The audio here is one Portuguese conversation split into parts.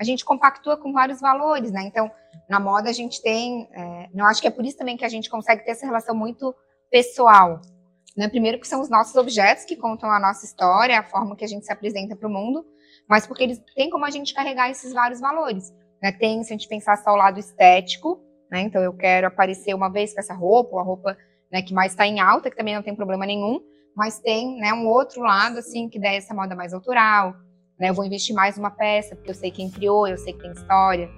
a gente compactua com vários valores, né? Então, na moda a gente tem, é, eu acho que é por isso também que a gente consegue ter essa relação muito pessoal, né? Primeiro que são os nossos objetos que contam a nossa história, a forma que a gente se apresenta para o mundo, mas porque eles têm como a gente carregar esses vários valores, né? Tem, se a gente pensar só o lado estético, né? Então eu quero aparecer uma vez com essa roupa, ou a roupa né, que mais está em alta, que também não tem problema nenhum, mas tem né, um outro lado, assim, que daí essa moda mais autoral, né? Eu vou investir mais numa peça, porque eu sei quem criou, eu sei que tem história.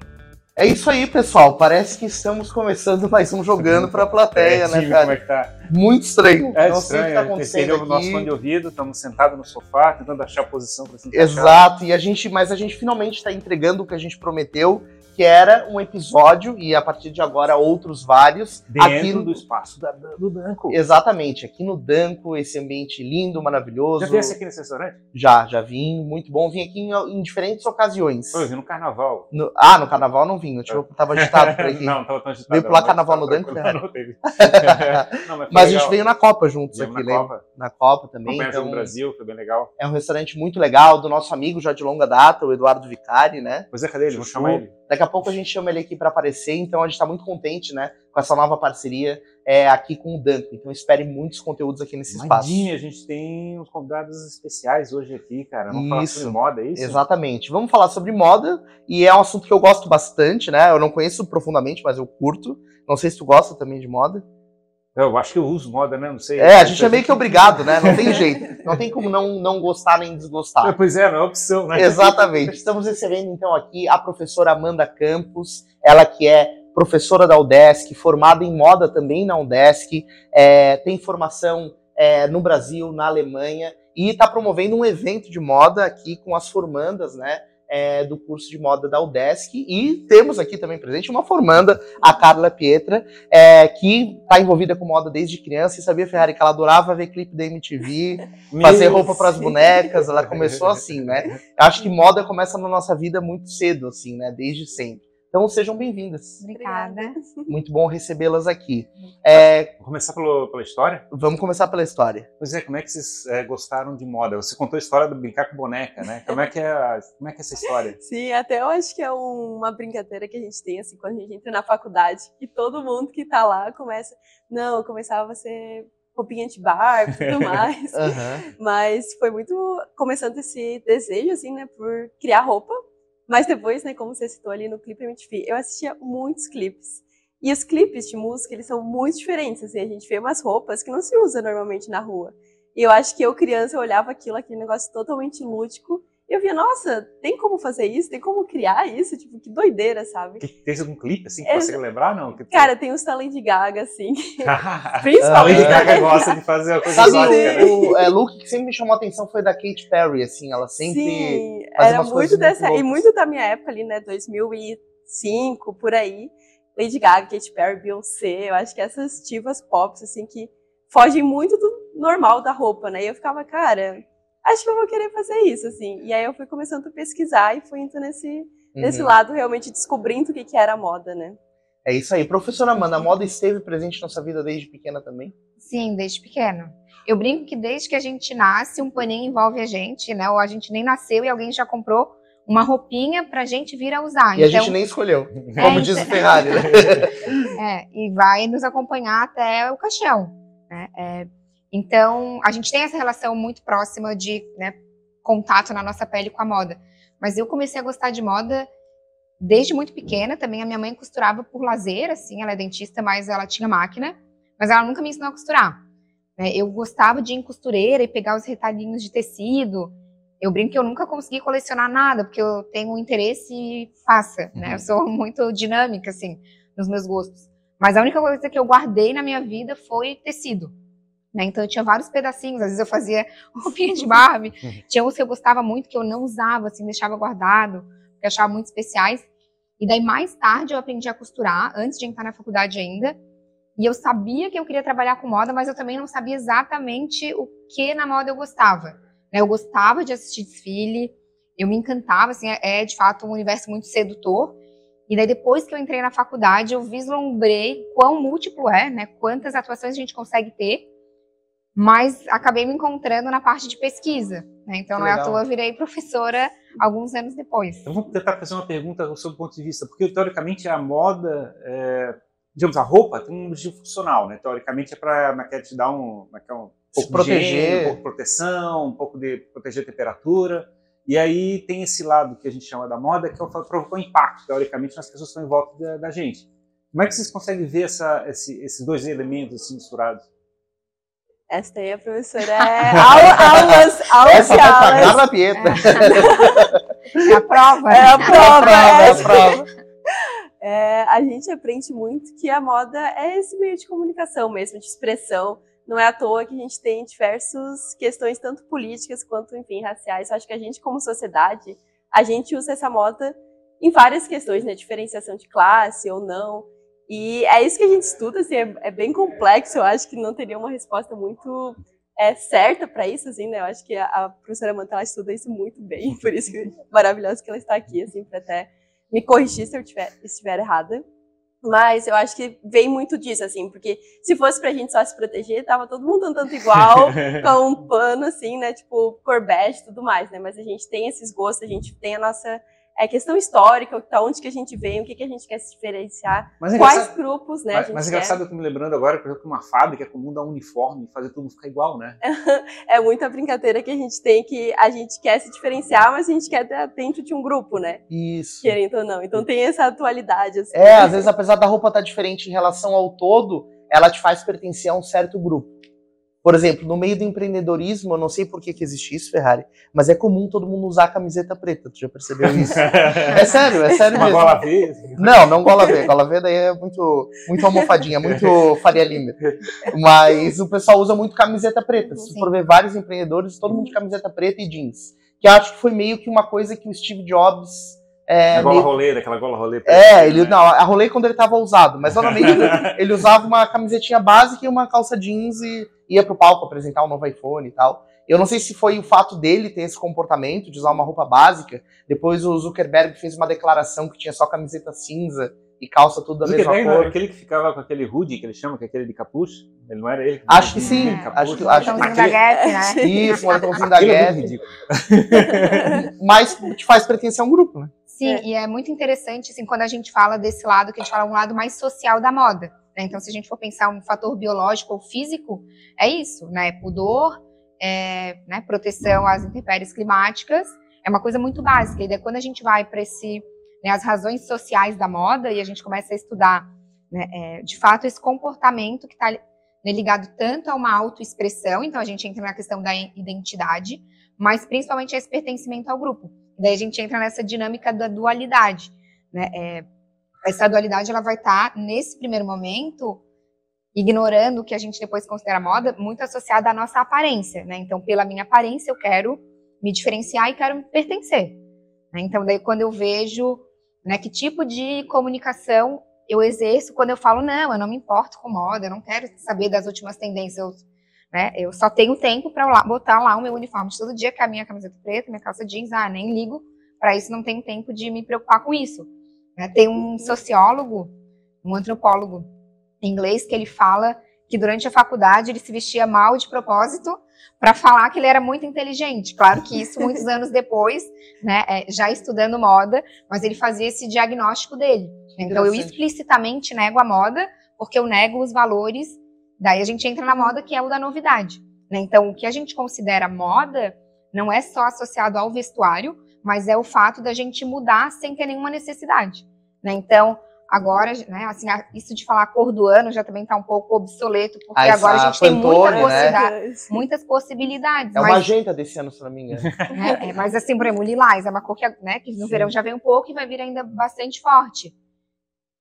É isso aí, pessoal. Parece que estamos começando mais um jogando para a plateia, é, né, cara? Como é que tá? Muito estranho. É Não estranho. Sei o que tá acontecendo aqui. o nosso fone de ouvido, estamos sentados no sofá, tentando achar a posição para se encaixar. Exato. E a gente, mas a gente finalmente está entregando o que a gente prometeu que era um episódio, e a partir de agora outros vários. Dentro aqui no... do espaço da, do Danco. Exatamente, aqui no Danco, esse ambiente lindo, maravilhoso. Já viu aqui nesse restaurante? Já, já vim, muito bom. Vim aqui em, em diferentes ocasiões. eu vim no carnaval. No... ah, no carnaval não vim, eu tipo, tava agitado por aqui. não, tava tão agitado. Veio pular carnaval no Danco? Né? Não, teve. não, mas, mas a gente veio na Copa juntos aqui, na Copa. Na Copa também. Então, no Brasil, foi bem legal. É um restaurante muito legal, do nosso amigo já de longa data, o Eduardo Vicari, né? Pois é, cadê ele? Vamos chamar ele. Daqui a pouco a gente chama ele aqui para aparecer, então a gente está muito contente, né, com essa nova parceria é, aqui com o Danco. Então espere muitos conteúdos aqui nesse Imagine, espaço. a gente tem uns convidados especiais hoje aqui, cara. Vamos isso, falar sobre moda, é isso? Exatamente. Vamos falar sobre moda e é um assunto que eu gosto bastante, né? Eu não conheço profundamente, mas eu curto. Não sei se tu gosta também de moda. Eu acho que eu uso moda, né? Não sei. É, a gente é meio que obrigado, né? Não tem jeito. Não tem como não, não gostar nem desgostar. É, pois é, não é opção, né? Exatamente. Estamos recebendo então aqui a professora Amanda Campos, ela que é professora da UDESC, formada em moda também na UDESC, é, tem formação é, no Brasil, na Alemanha, e está promovendo um evento de moda aqui com as formandas, né? É, do curso de moda da UDESC e temos aqui também presente uma formanda, a Carla Pietra, é, que está envolvida com moda desde criança e sabia, Ferrari, que ela adorava ver clipe da MTV, fazer roupa para as bonecas, ela começou assim, né? Eu acho que moda começa na nossa vida muito cedo, assim, né? Desde sempre. Então sejam bem-vindas. Obrigada. Muito bom recebê-las aqui. É, vamos começar pelo, pela história? Vamos começar pela história. Pois é, como é que vocês é, gostaram de moda? Você contou a história do brincar com boneca, né? Como é que é, como é, que é essa história? Sim, até eu acho que é uma brincadeira que a gente tem, assim, quando a gente entra na faculdade, e todo mundo que tá lá começa. Não, eu começava a ser roupinha de bar e tudo mais. uhum. Mas foi muito começando esse desejo, assim, né, por criar roupa mas depois, né, como você citou ali no clipe MTV, eu assistia muitos clipes. E os clipes de música, eles são muito diferentes, assim, a gente vê umas roupas que não se usa normalmente na rua. E eu acho que eu, criança, eu olhava aquilo, aquele negócio totalmente lúdico, eu via, nossa, tem como fazer isso? Tem como criar isso? Tipo, que doideira, sabe? Tem algum clipe, assim, que é, você lembrar, não? Que Cara, tem os da Lady Gaga, assim. Principalmente. A Lady Gaga gosta de fazer a coisa Sabe, o, é, look que sempre me chamou a atenção foi da Katy Perry, assim, ela sempre Sim, era muito dessa, muito e muito da minha época ali, né, 2005, por aí. Lady Gaga, Katy Perry, Beyoncé, eu acho que essas divas pop, assim, que fogem muito do normal da roupa, né? E eu ficava, cara, acho que eu vou querer fazer isso, assim. E aí eu fui começando a pesquisar e fui indo nesse, uhum. nesse lado, realmente descobrindo o que, que era moda, né? É isso aí. Professora Amanda, a moda esteve presente na sua vida desde pequena também? Sim, desde pequena. Eu brinco que desde que a gente nasce, um paninho envolve a gente, né? Ou a gente nem nasceu e alguém já comprou uma roupinha pra gente vir a usar. E então, a gente nem escolheu, é, como diz o Ferrari, né? é, e vai nos acompanhar até o caixão. Né? É, então, a gente tem essa relação muito próxima de né, contato na nossa pele com a moda. Mas eu comecei a gostar de moda desde muito pequena. Também a minha mãe costurava por lazer, assim, ela é dentista, mas ela tinha máquina. Mas ela nunca me ensinou a costurar. Né? Eu gostava de ir em costureira e pegar os retalhinhos de tecido. Eu brinco que eu nunca consegui colecionar nada, porque eu tenho um interesse e faça, né? Eu uhum. sou muito dinâmica, assim, nos meus gostos. Mas a única coisa que eu guardei na minha vida foi tecido. Né? Então eu tinha vários pedacinhos, às vezes eu fazia roupinha de Barbie, uhum. tinha uns que eu gostava muito que eu não usava, assim, deixava guardado, porque achava muito especiais. E daí mais tarde eu aprendi a costurar, antes de entrar na faculdade ainda. E eu sabia que eu queria trabalhar com moda, mas eu também não sabia exatamente o que na moda eu gostava. Né? Eu gostava de assistir desfile, eu me encantava, assim, é, é de fato um universo muito sedutor. E daí depois que eu entrei na faculdade, eu vislumbrei quão múltiplo é, né? Quantas atuações a gente consegue ter mas acabei me encontrando na parte de pesquisa. Né? Então, não é à toa, eu virei professora alguns anos depois. Então vamos tentar fazer uma pergunta sobre o ponto de vista, porque teoricamente a moda, é, digamos, a roupa tem um objetivo funcional, né? Teoricamente é para é te dar um, é um pouco proteger. de higiene, um pouco de proteção, um pouco de proteger a temperatura. E aí tem esse lado que a gente chama da moda, que é provocou impacto, teoricamente, nas pessoas que estão em volta da, da gente. Como é que vocês conseguem ver essa, esse, esses dois elementos assim, misturados? Esta aí a professora é aulas, aulas Essa e vai pra aulas. casa, Pieta. É a prova. É a É a prova. prova, é é. a prova. É, a gente aprende muito que a moda é esse meio de comunicação mesmo, de expressão. Não é à toa que a gente tem diversas questões, tanto políticas quanto, enfim, raciais. Eu acho que a gente, como sociedade, a gente usa essa moda em várias questões, né? Diferenciação de classe ou não. E é isso que a gente estuda, assim, é, é bem complexo. Eu acho que não teria uma resposta muito é, certa para isso, assim, né? Eu acho que a, a professora Mantela estuda isso muito bem, por isso que é maravilhoso que ela está aqui, assim, para até me corrigir se eu tiver, estiver errada. Mas eu acho que vem muito disso, assim, porque se fosse pra gente só se proteger, tava todo mundo andando igual, com um pano, assim, né, tipo, corbete e tudo mais, né, mas a gente tem esses gostos, a gente tem a nossa é, questão histórica, tá onde que a gente vem, o que, que a gente quer se diferenciar, Mas é quais grupos, né, a Mas, mas é quer. engraçado, eu tô me lembrando agora, por exemplo, que uma fábrica é comum dar um uniforme e fazer tudo ficar igual, né? É muita brincadeira que a gente tem, que a gente quer se diferenciar, mas a gente quer estar dentro de um grupo, né, Isso. querendo ou não. Então tem essa atualidade, assim. É, às vezes, apesar da roupa estar diferente em relação ao todo, ela te faz pertencer a um certo grupo. Por exemplo, no meio do empreendedorismo, eu não sei por que, que existe isso, Ferrari, mas é comum todo mundo usar camiseta preta. Tu já percebeu isso? É sério, é sério Uma mesmo. gola vez. Não, não gola V. Gola V daí é muito, muito almofadinha, muito Faria Lima. Mas o pessoal usa muito camiseta preta. Se for ver vários empreendedores, todo mundo de camiseta preta e jeans. Que acho que foi meio que uma coisa que o Steve Jobs. É, a gola meio- rolê, daquela gola rolê. é, né? ele não, a rolê quando ele tava usado, mas normalmente ele, ele usava uma camisetinha básica e uma calça jeans e ia pro palco apresentar o novo iPhone e tal. Eu não sei se foi o fato dele ter esse comportamento de usar uma roupa básica. Depois o Zuckerberg fez uma declaração que tinha só camiseta cinza e calça tudo da mesma Zuckerberg não cor. era aquele que ficava com aquele hoodie que ele chama, que é aquele de capuz? Ele não era ele? Acho que sim, capuz? acho que- acho que- da Gap, né? Isso, um moletomzinho da é Gap. Mas te faz pertencer a um grupo, né? Sim, É. e é muito interessante, assim, quando a gente fala desse lado, que a gente fala um lado mais social da moda. Né? Então, se a gente for pensar um fator biológico ou físico, é isso, né? Pudor, é, né? proteção às intempéries climáticas, é uma coisa muito básica. E daí, quando a gente vai para esse, né, as razões sociais da moda e a gente começa a estudar, né, é, de fato, esse comportamento que está ligado tanto a uma autoexpressão, então a gente entra na questão da identidade, mas principalmente a esse pertencimento ao grupo. Daí a gente entra nessa dinâmica da dualidade, né? É, essa dualidade ela vai estar nesse primeiro momento ignorando o que a gente depois considera moda, muito associada à nossa aparência, né? Então, pela minha aparência eu quero me diferenciar e quero me pertencer. né? Então, daí quando eu vejo, né, que tipo de comunicação eu exerço quando eu falo não, eu não me importo com moda, eu não quero saber das últimas tendências, eu, né? Eu só tenho tempo para botar lá o meu uniforme de todo dia, que é a minha camiseta preta, minha calça jeans, ah, nem ligo para isso, não tenho tempo de me preocupar com isso. Né? Tem um sociólogo, um antropólogo inglês que ele fala que durante a faculdade ele se vestia mal de propósito para falar que ele era muito inteligente. Claro que isso muitos anos depois, né, é, já estudando moda, mas ele fazia esse diagnóstico dele. Então eu explicitamente nego a moda porque eu nego os valores. Daí a gente entra na moda que é o da novidade. né? Então o que a gente considera moda não é só associado ao vestuário, mas é o fato da gente mudar sem ter nenhuma necessidade. Né? Então agora, né, assim, a- isso de falar cor do ano já também está um pouco obsoleto, porque Ah, essa agora a gente tem muita Pantone, né? possibilidade, muitas possibilidades. É uma mas, agenda desse ano, se não me engano. né, é, mas assim, por exemplo, o lilás é uma cor que, né, que no Sim. verão já vem um pouco e vai vir ainda bastante forte.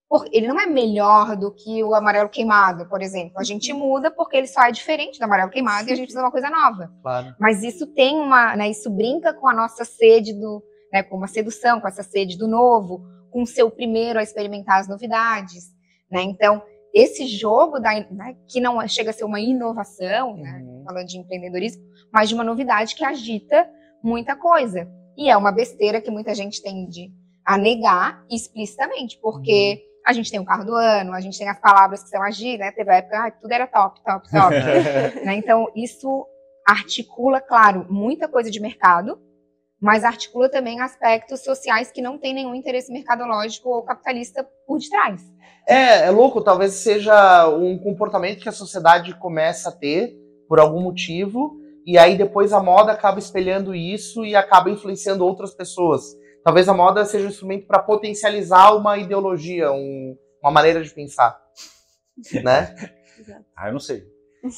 Por- ele não é melhor do que o amarelo queimado, por exemplo. A gente muda porque ele só é diferente do amarelo queimado e a gente precisa de uma coisa nova. Claro. Mas isso tem uma, né, isso brinca com a nossa sede do, né, com uma sedução, com essa sede do novo, com o seu primeiro a experimentar as novidades, né? Então, esse jogo da, né, que não chega a ser uma inovação, né, Uhum. falando de empreendedorismo, mas de uma novidade que agita muita coisa. E é uma besteira que muita gente tende a negar explicitamente, porque a gente tem o carro do ano, a gente tem as palavras que são agir, né? Teve a época, ah, tudo era top, top, top. né? Então, isso articula, claro, muita coisa de mercado, mas articula também aspectos sociais que não têm nenhum interesse mercadológico ou capitalista por detrás. É, é louco, talvez seja um comportamento que a sociedade começa a ter por algum motivo, e aí depois a moda acaba espelhando isso e acaba influenciando outras pessoas. Talvez a moda seja um instrumento para potencializar uma ideologia, um, uma maneira de pensar, né? ah, eu não sei.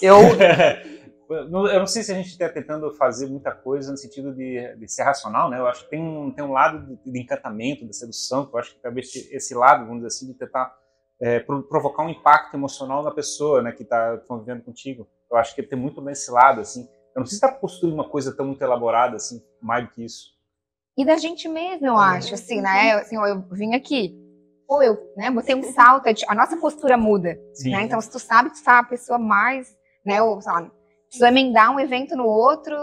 Eu eu não sei se a gente está tentando fazer muita coisa no sentido de, de, ser racional, né? Eu acho que tem um, tem um lado de, de encantamento, de sedução, que eu acho que talvez esse lado, vamos dizer assim, de tentar é, provocar um impacto emocional na pessoa, né, que está convivendo contigo. Eu acho que tem muito nesse lado, assim. Eu não sei se está construindo uma coisa tão muito elaborada, assim, mais do que isso. E da gente mesmo, eu acho, assim, né? Assim, eu vim aqui, pô, eu né, botei um salto, a nossa postura muda, Sim. né? Então, se tu sabe que tu tá a pessoa mais, né, ou, sei lá, precisou emendar um evento no outro,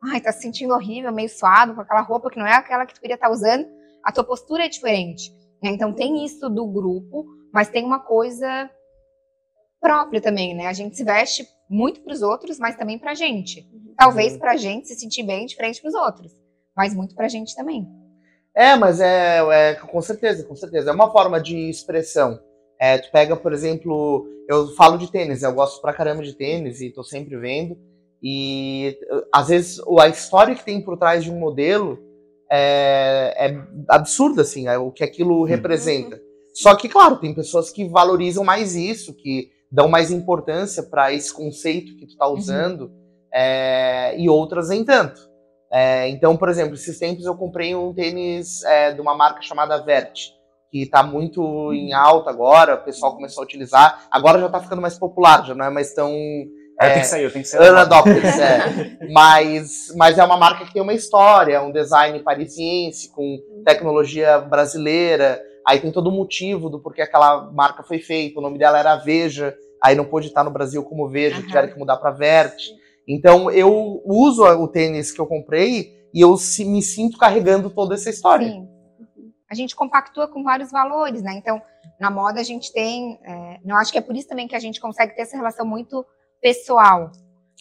ai, tá se sentindo horrível, meio suado, com aquela roupa que não é aquela que tu queria estar tá usando, a tua postura é diferente. Né? Então, tem isso do grupo, mas tem uma coisa própria também, né? A gente se veste muito para os outros, mas também para a gente. Uhum. Talvez para a gente se sentir bem diferente para os outros, mas muito para a gente também. É, mas é, é, com certeza, com certeza. É uma forma de expressão. É, tu pega, por exemplo, eu falo de tênis, eu gosto pra caramba de tênis e tô sempre vendo. E às vezes a história que tem por trás de um modelo é, é absurda, assim, é o que aquilo uhum. representa. Só que, claro, tem pessoas que valorizam mais isso, que dão mais importância para esse conceito que tu está uhum. usando, uhum. é, e outras nem tanto. É, então, por exemplo, esses tempos eu comprei um tênis é, de uma marca chamada Vert, que está muito em alta agora, o pessoal começou a utilizar. Agora já está ficando mais popular, já não é mais tão. É, tem que sair, tem que sair. Unadopted, é. mas, mas é uma marca que tem uma história, um design parisiense, com tecnologia brasileira. Aí tem todo o motivo do porquê aquela marca foi feita. O nome dela era Veja, aí não pôde estar no Brasil como Veja, uhum. tiveram que mudar para Vert. Então eu uso o tênis que eu comprei e eu me sinto carregando toda essa história. Sim. A gente compactua com vários valores, né? Então, na moda a gente tem. É, eu acho que é por isso também que a gente consegue ter essa relação muito pessoal.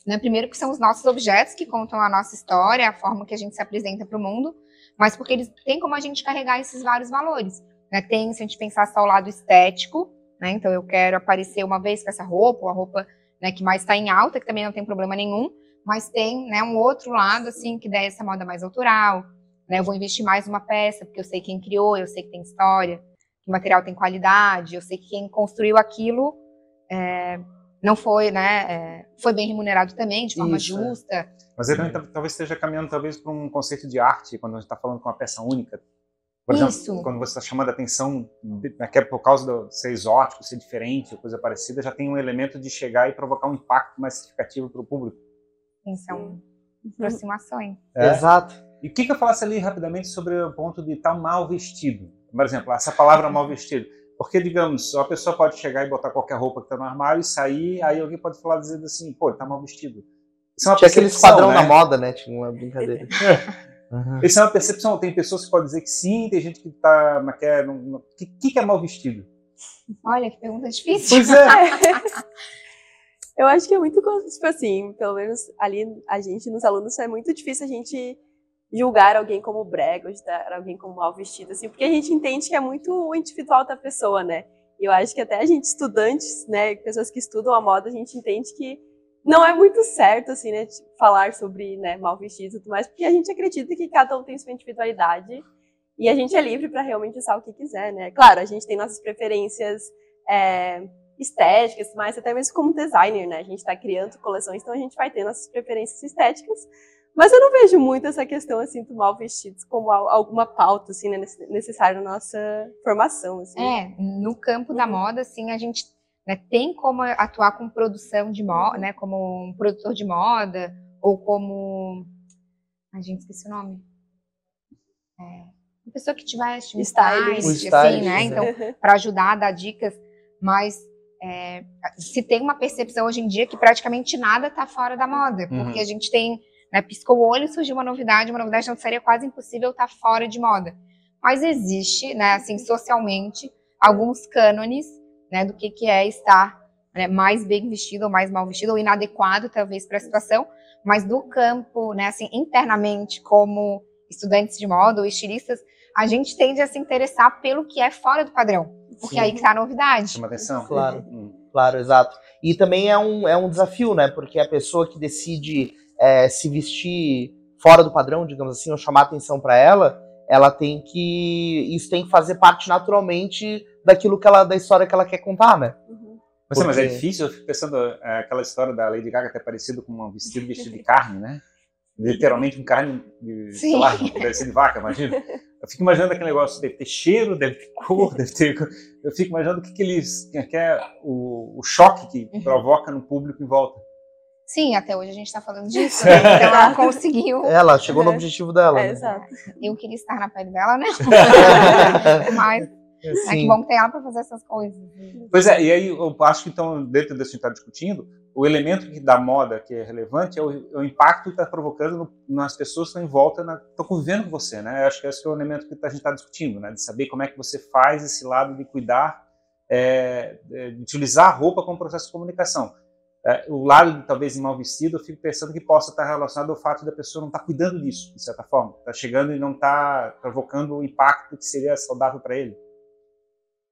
Né? Primeiro, que são os nossos objetos que contam a nossa história, a forma que a gente se apresenta para o mundo, mas porque eles têm como a gente carregar esses vários valores. Né? Tem, se a gente pensar só o lado estético, né? Então eu quero aparecer uma vez com essa roupa, ou a roupa né, que mais está em alta, que também não tem problema nenhum, mas tem né, um outro lado, assim, que dá essa moda mais autoral, né? Eu vou investir mais numa peça, porque eu sei quem criou, eu sei que tem história, que o material tem qualidade, eu sei que quem construiu aquilo é, não foi, né, é, foi bem remunerado também, de forma Isso, é. justa. Mas ele também talvez esteja caminhando talvez para um conceito de arte, quando a gente está falando com uma peça única, por exemplo, Isso. quando você está chamando a atenção, né, que é por causa de ser exótico, ser diferente, ou coisa parecida, já tem um elemento de chegar e provocar um impacto mais significativo para o público. Sim, são aproximações. É. Exato. E o que, que eu falasse ali rapidamente sobre o ponto de estar tá mal vestido? Por exemplo, essa palavra mal vestido. Porque, digamos, a pessoa pode chegar e botar qualquer roupa que está no armário e sair, aí alguém pode falar dizendo assim, pô, ele está mal vestido. Isso é uma Tinha aquele esquadrão né? na moda, né? Tinha uma brincadeira. Uhum. Isso é uma percepção. Tem pessoas que podem dizer que sim, tem gente que está. O que, é, que, que é mal vestido? Olha, que pergunta difícil. Pois é. Eu acho que é muito, tipo assim, pelo menos ali a gente, nos alunos, é muito difícil a gente julgar alguém como brega, julgar alguém como mal vestido, assim, porque a gente entende que é muito individual da pessoa, né? Eu acho que até a gente, estudantes, né, pessoas que estudam a moda, a gente entende que não é muito certo, assim, né, falar sobre, né, mal vestido e tudo mais, porque a gente acredita que cada um tem sua individualidade e a gente é livre para realmente usar o que quiser, né? Claro, a gente tem nossas preferências é, estéticas, mas até mesmo como designer, né? A gente está criando coleções, então a gente vai ter nossas preferências estéticas, mas eu não vejo muito essa questão, assim, do mal vestidos como alguma pauta, assim, né, necessária na nossa formação, assim. É, no campo uhum. da moda, assim, a gente né, tem como atuar com produção de moda, né, como um produtor de moda, ou como. A gente esqueci o nome. É, uma pessoa que tivesse um stylist, stylist assim, né? Então, para ajudar a dar dicas, mas é, se tem uma percepção hoje em dia que praticamente nada está fora da moda, uhum. porque a gente tem, né, piscou o olho, surgiu uma novidade, uma novidade não seria quase impossível estar tá fora de moda. Mas existe, né, assim, socialmente, alguns cânones né, do que, que é estar né, mais bem vestido ou mais mal vestido, ou inadequado, talvez, para a situação, mas do campo, né, assim, internamente, como estudantes de moda ou estilistas, a gente tende a se interessar pelo que é fora do padrão. Porque Sim. aí que tá a novidade. Chama atenção. Claro, hum. claro, exato. E também é um, é um desafio, né? Porque a pessoa que decide é, se vestir fora do padrão, digamos assim, ou chamar atenção para ela, ela tem que. Isso tem que fazer parte naturalmente daquilo que ela, da história que ela quer contar, né? Uhum. Mas, Porque... mas é difícil, eu fico pensando, é, aquela história da Lady Gaga ter parecido com um vestido vestido de carne, né? Literalmente um carne de, sei lá, de vaca, imagina. Eu fico imaginando aquele negócio, deve ter cheiro, deve ter cor, deve ter. Eu fico imaginando o que, que eles. que é o, o choque que uhum. provoca no público em volta. Sim, até hoje a gente está falando disso, né? Então ela conseguiu. Ela chegou no é. objetivo dela. É, né? Exato. Eu queria estar na pele dela, né? Mas é que bom ter ela para fazer essas coisas. Pois é, e aí eu acho que então, dentro desse que a gente está discutindo, o elemento da moda que é relevante é o, é o impacto que está provocando no, nas pessoas que estão em volta, estão convivendo com você, né? Eu acho que esse é o elemento que a gente está discutindo, né? De saber como é que você faz esse lado de cuidar, é, de utilizar a roupa como processo de comunicação. É, o lado de talvez mal vestido, eu fico pensando que possa estar relacionado ao fato da pessoa não estar tá cuidando disso, de certa forma. Está chegando e não está provocando o impacto que seria saudável para ele.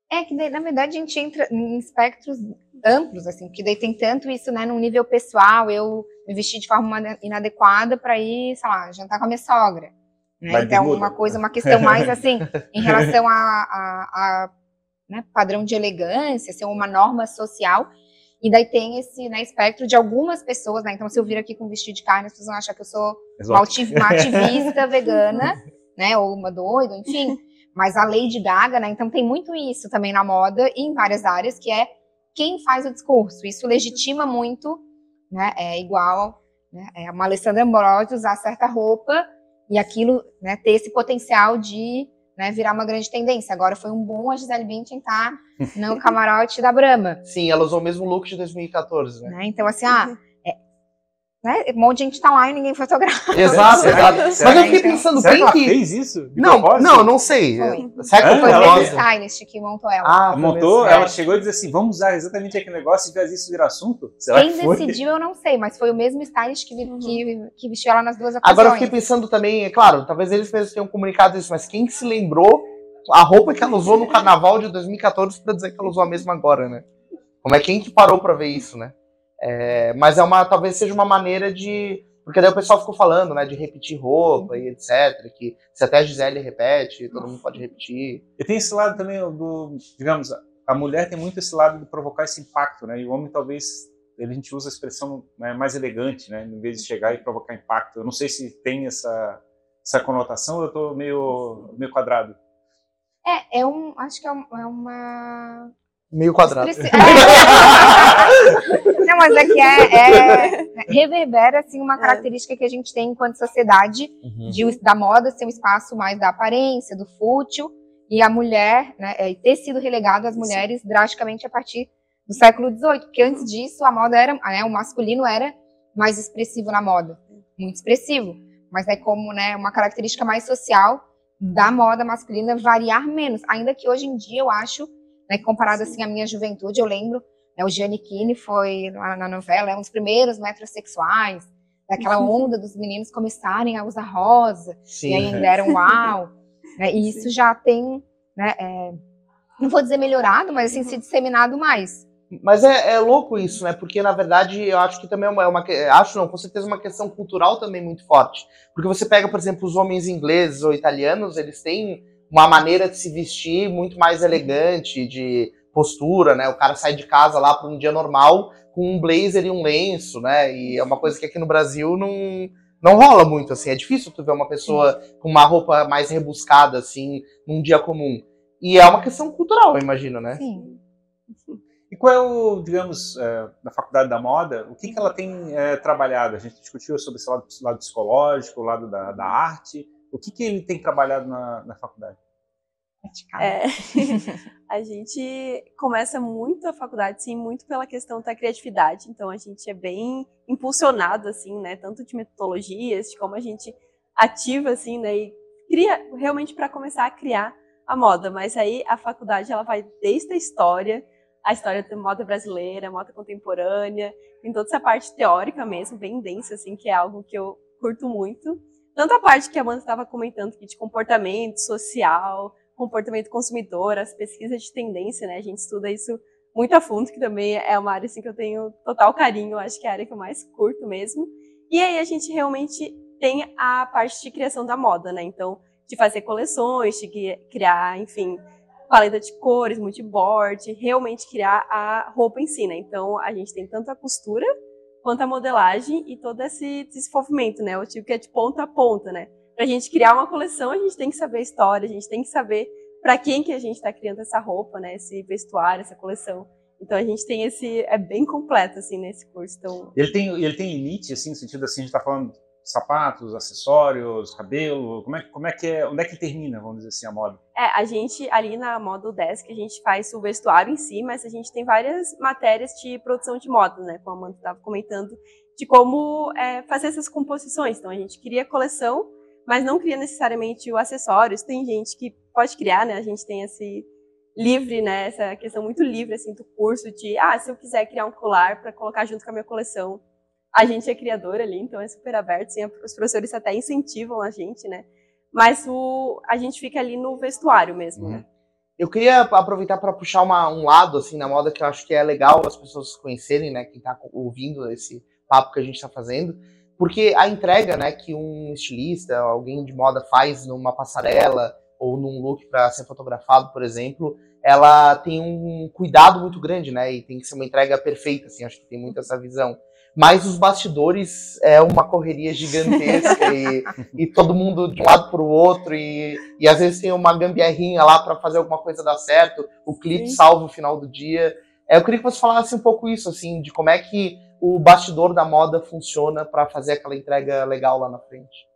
É que daí, na verdade, a gente entra em espectros amplos, assim, porque daí tem tanto isso, né, no nível pessoal, eu me vestir de forma inadequada para ir, sei lá, jantar com a minha sogra. Né? Então, uma coisa, uma questão mais assim, em relação a, a, a né, padrão de elegância, ser uma norma social. E daí tem esse né, espectro de algumas pessoas, né? Então, se eu vir aqui com vestido de carne, as pessoas vão achar que eu sou uma, uma ativista vegana, né? Ou uma doida, enfim. Mas a Lady Gaga, né? Então tem muito isso também na moda e em várias áreas, que é quem faz o discurso. Isso legitima muito, né? É igual né, é uma Alessandra Ambrosio usar certa roupa e aquilo né, ter esse potencial de né, virar uma grande tendência. Agora foi um bom a Gisele Bündchen estar tá no camarote da Brahma. Sim, ela usou o mesmo look de 2014, né? né? Então, assim, ah, né? Um monte de gente tá lá e ninguém fotografa. Exato, exato. Mas eu fiquei pensando, Será quem que... Fez isso? De não, não, não sei. Foi. Será que foi o stylist que montou ela? Ah, montou? Ela chegou e disse assim, vamos usar exatamente aquele negócio e fazer isso virar assunto? Será quem que decidiu eu não sei, mas foi o mesmo stylist que, uhum. que, que vestiu ela nas duas ocasiões. Agora eu fiquei pensando também, é claro, talvez eles mesmos tenham comunicado isso, mas quem se lembrou a roupa que ela usou no carnaval de 2014 para dizer que ela usou a mesma agora, né? Como é quem que parou para ver isso, né? É, mas é uma, talvez seja uma maneira de porque daí o pessoal ficou falando, né, de repetir roupa e etc. Que se até a Gisele repete, todo mundo pode repetir. E tem esse lado também do, digamos, a mulher tem muito esse lado de provocar esse impacto, né? E o homem talvez a gente usa a expressão né, mais elegante, né? Em vez de chegar e provocar impacto. Eu não sei se tem essa, essa conotação ou eu estou meio, meio quadrado. É, é um, acho que é, é uma meio quadrado. Não, mas é que é, é, reverbera assim uma é. característica que a gente tem enquanto sociedade uhum. de, da moda ser um espaço mais da aparência, do fútil e a mulher, né, é, ter sido relegado às mulheres Sim. drasticamente a partir do século XVIII, porque antes disso a moda era, né, o masculino era mais expressivo na moda, muito expressivo, mas é como né, uma característica mais social da moda masculina variar menos, ainda que hoje em dia eu acho né, comparado assim à minha juventude, eu lembro, né, o Giannichini foi na, na novela, é um dos primeiros metrosexuais, daquela uhum. onda dos meninos começarem a usar rosa, Sim, e ainda é. era um uau, né, e isso já tem, né, é, não vou dizer melhorado, mas assim, se disseminado mais. Mas é, é, louco isso, né? Porque na verdade eu acho que também é uma, é uma, acho não, com certeza uma questão cultural também muito forte. Porque você pega, por exemplo, os homens ingleses ou italianos, eles têm uma maneira de se vestir muito mais elegante, de postura, né? O cara sai de casa lá para um dia normal com um blazer e um lenço, né? E é uma coisa que aqui no Brasil não, não rola muito, assim. É difícil tu ver uma pessoa com uma roupa mais rebuscada, assim, num dia comum. E é uma questão cultural, eu imagino, né? Sim. E qual é o, digamos, é, na faculdade da moda, o que, que ela tem é, trabalhado? A gente discutiu sobre esse lado, lado psicológico, o lado da, da arte. O que, que ele tem trabalhado na, na faculdade? É, a gente começa muito a faculdade, sim, muito pela questão da criatividade. Então a gente é bem impulsionado, assim, né? Tanto de metodologias, de como a gente ativa, assim, né? E cria realmente para começar a criar a moda. Mas aí a faculdade ela vai desde a história, a história da moda brasileira, moda contemporânea, em toda essa parte teórica mesmo, bem densa, assim, que é algo que eu curto muito tanto a parte que a Amanda estava comentando aqui de comportamento social, comportamento consumidor, as pesquisas de tendência, né? A gente estuda isso muito a fundo, que também é uma área assim, que eu tenho total carinho, acho que é a área que eu mais curto mesmo. E aí a gente realmente tem a parte de criação da moda, né? Então, de fazer coleções, de criar, enfim, paleta de cores, multiboard, realmente criar a roupa em si, né? Então, a gente tem tanto a costura quanto a modelagem e todo esse desenvolvimento, né? O tipo que é de ponta a ponta, né? Para a gente criar uma coleção, a gente tem que saber a história, a gente tem que saber para quem que a gente está criando essa roupa, né? Esse vestuário, essa coleção. Então a gente tem esse é bem completo assim nesse curso. Então ele tem ele tem limite assim no sentido assim a gente está falando sapatos, acessórios, cabelo, como é, como é que é, onde é que termina, vamos dizer assim, a moda? É, a gente, ali na Moda Desk, a gente faz o vestuário em si, mas a gente tem várias matérias de produção de moda, né, como a Amanda estava comentando, de como é, fazer essas composições. Então, a gente cria coleção, mas não cria necessariamente o acessórios. Tem gente que pode criar, né, a gente tem esse livre, né, essa questão muito livre, assim, do curso de, ah, se eu quiser criar um colar para colocar junto com a minha coleção, a gente é criador ali, então é super aberto, os professores até incentivam a gente, né? Mas o, a gente fica ali no vestuário mesmo, né? Uhum. Eu queria aproveitar para puxar uma, um lado assim na moda que eu acho que é legal as pessoas conhecerem, né? Quem está ouvindo esse papo que a gente está fazendo, porque a entrega, né, que um estilista, alguém de moda faz numa passarela ou num look para ser fotografado, por exemplo, ela tem um cuidado muito grande, né? E tem que ser uma entrega perfeita, assim. Acho que tem muito essa visão mas os bastidores é uma correria gigantesca e, e, todo mundo de um lado para o outro e, e às vezes tem uma gambiarrinha lá para fazer alguma coisa dar certo, o clipe Sim. salva o final do dia. É, eu queria que você falasse um pouco isso, assim, de como é que o bastidor da moda funciona para fazer aquela entrega legal lá na frente.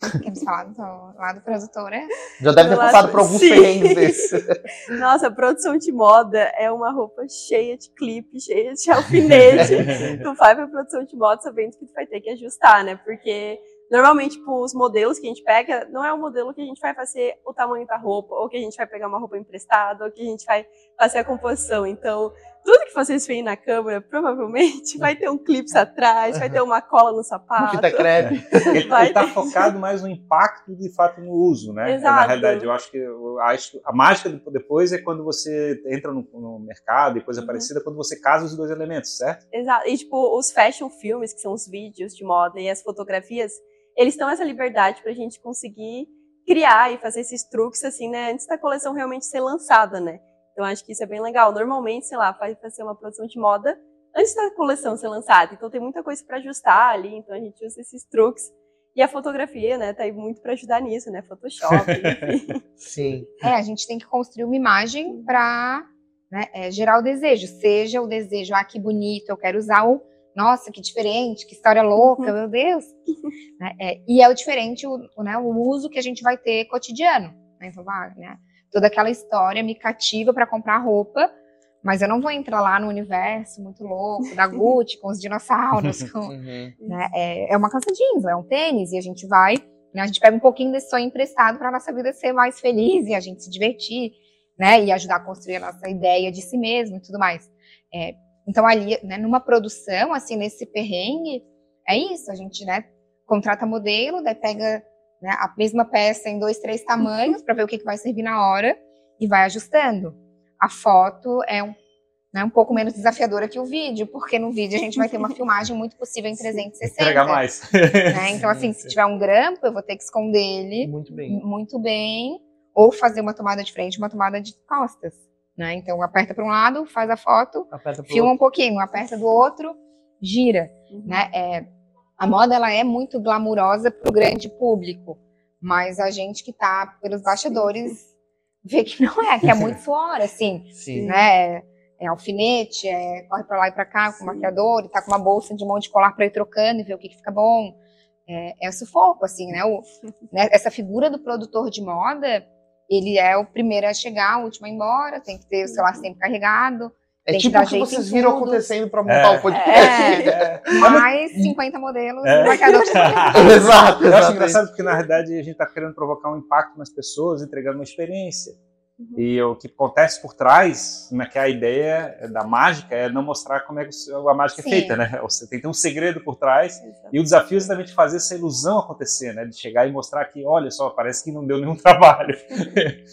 Queremos falar do lado produtora? Já deve ter passado por alguns perrengues desses. Nossa, produção de moda é uma roupa cheia de clipe, cheia de alfinete. tu vai pra produção de moda sabendo que tu vai ter que ajustar, né? Porque normalmente, tipo, os modelos que a gente pega, não é o modelo que a gente vai fazer o tamanho da roupa, ou que a gente vai pegar uma roupa emprestada, ou que a gente vai fazer a composição. Então, tudo que vocês veem na câmera, provavelmente vai ter um clipe atrás, vai ter uma cola no sapato. Fita crepe. Ele está focado mais no impacto, de fato, no uso, né? Exato. Na realidade, eu acho que a, a mágica depois é quando você entra no, no mercado e coisa uhum. parecida, quando você casa os dois elementos, certo? Exato. E, tipo, os fashion filmes, que são os vídeos de moda e as fotografias, eles dão essa liberdade para a gente conseguir criar e fazer esses truques, assim, né? Antes da coleção realmente ser lançada, né? Então acho que isso é bem legal. Normalmente, sei lá, faz fazer uma produção de moda antes da coleção ser lançada. Então tem muita coisa para ajustar ali, então a gente usa esses truques. E a fotografia, né, tá aí muito para ajudar nisso, né? Photoshop, enfim. Sim. É, a gente tem que construir uma imagem para né, é, gerar o desejo. Seja o desejo, ah, que bonito, eu quero usar o. Nossa, que diferente, que história louca, meu Deus. né, é, e é o diferente o, né, o uso que a gente vai ter cotidiano. Né, então, ah, né, toda aquela história me cativa para comprar roupa, mas eu não vou entrar lá no universo muito louco da Gucci com os dinossauros. Com, uhum. né? é, é uma calça jeans, é um tênis e a gente vai, né? a gente pega um pouquinho desse sonho emprestado para nossa vida ser mais feliz e a gente se divertir, né? E ajudar a construir a nossa ideia de si mesmo e tudo mais. É, então ali, né, numa produção assim nesse perrengue, é isso, a gente, né, contrata modelo, daí pega né, a mesma peça em dois, três tamanhos para ver o que, que vai servir na hora e vai ajustando. A foto é um, né, um pouco menos desafiadora que o vídeo, porque no vídeo a gente vai ter uma filmagem muito possível em 360. Entregar mais. Né? Então, assim, se tiver um grampo, eu vou ter que esconder ele muito bem. muito bem ou fazer uma tomada de frente, uma tomada de costas. Né? Então, aperta para um lado, faz a foto, filma outro. um pouquinho, aperta do outro, gira. Uhum. Né? É, a moda ela é muito glamurosa para o grande público, mas a gente que está pelos bastidores vê que não é, que é muito suor, assim, Sim. né? É, é alfinete, é, corre para lá e para cá com o maquiador, e tá com uma bolsa de mão de colar para ir trocando e ver o que, que fica bom. É, é sufoco, assim, né? O, né? Essa figura do produtor de moda, ele é o primeiro a chegar, o último a ir embora, tem que ter o celular sempre carregado, é Tem tipo o que vocês viram acontecendo para montar é. o podcast. É. é. Mais 50 modelos é. no marcador. Exato. Eu acho engraçado porque, na verdade, a gente está querendo provocar um impacto nas pessoas, entregando uma experiência. Uhum. E o que acontece por trás, né, que é a ideia da mágica, é não mostrar como é que a mágica Sim. é feita, né? Você tem que ter um segredo por trás. Exato. E o desafio é exatamente fazer essa ilusão acontecer, né? De chegar e mostrar que, olha só, parece que não deu nenhum trabalho.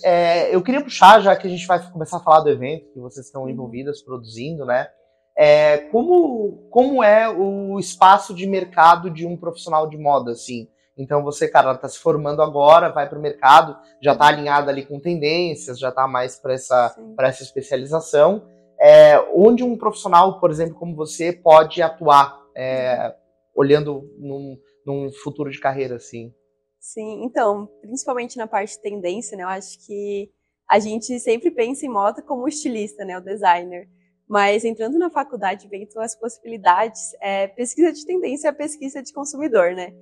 é, eu queria puxar, já que a gente vai começar a falar do evento que vocês estão uhum. envolvidas, produzindo, né? É, como, como é o espaço de mercado de um profissional de moda, assim? Então você, cara, está se formando agora, vai para o mercado, já está alinhada ali com tendências, já está mais para essa, essa especialização. É, onde um profissional, por exemplo, como você, pode atuar, é, olhando num, num futuro de carreira, assim? Sim, então, principalmente na parte de tendência, né, eu acho que a gente sempre pensa em moda como estilista, né, o designer. Mas entrando na faculdade, vem as possibilidades, é, pesquisa de tendência é pesquisa de consumidor, né?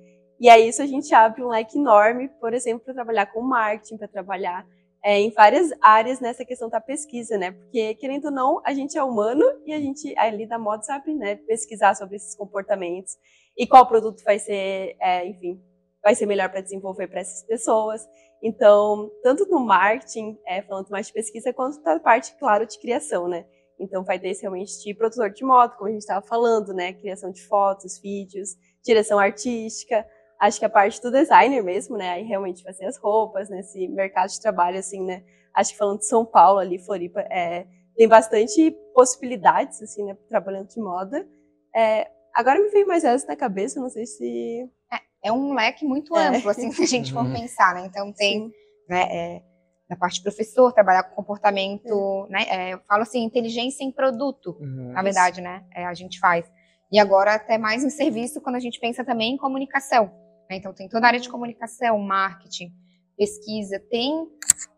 E aí isso a gente abre um leque enorme, por exemplo, para trabalhar com marketing, para trabalhar é, em várias áreas nessa questão da pesquisa, né? Porque, querendo ou não, a gente é humano e a gente, ali da moda, sabe, né? Pesquisar sobre esses comportamentos e qual produto vai ser, é, enfim, vai ser melhor para desenvolver para essas pessoas. Então, tanto no marketing, é, falando mais de pesquisa, quanto da parte, claro, de criação, né? Então, vai ter esse realmente de produtor de moda, como a gente estava falando, né? Criação de fotos, vídeos, direção artística, acho que a parte do designer mesmo, né? Aí realmente fazer as roupas, nesse né? mercado de trabalho, assim, né? Acho que falando de São Paulo ali, Floripa, é, tem bastante possibilidades, assim, né? Trabalhando de moda. É, agora me veio mais essa na cabeça, não sei se... É, é um leque muito é. amplo, assim, se a gente for uhum. pensar, né? Então tem, Sim. né? É, na parte de professor, trabalhar com comportamento, é. né? É, eu falo assim, inteligência em produto, uhum. na verdade, né? É, a gente faz. E agora até mais em serviço quando a gente pensa também em comunicação. Né? Então, tem toda a área de comunicação, marketing, pesquisa. Tem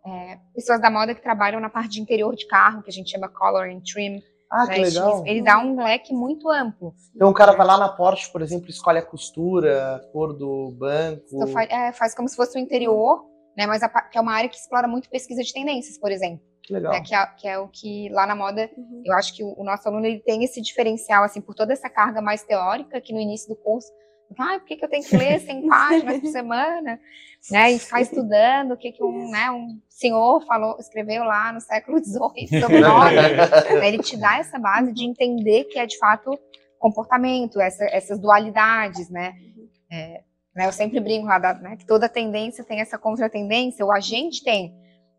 é, pessoas da moda que trabalham na parte de interior de carro, que a gente chama color and trim. Ah, né? que legal. Ele dá um leque muito amplo. Então o cara vai lá na Porsche, por exemplo, escolhe a costura, a cor do banco. Então, faz, é, faz como se fosse o interior, né? Mas a, que é uma área que explora muito pesquisa de tendências, por exemplo. Que legal. Né, que, é, que, é, o que lá na moda, uhum. eu acho que o, o, nosso aluno ele tem esse diferencial, assim, por toda essa carga mais teórica, que no início do curso ah, por que, que eu tenho que ler 100 páginas por semana? Né, e ficar estudando o que, que um, né, um senhor falou, escreveu lá no século XVIII sobre moda. Né, ele te dá essa base de entender que é de fato comportamento, essa, essas dualidades, né? É, né eu sempre brinco lá, da, né, que toda tendência tem essa contra-tendência, ou a gente tem.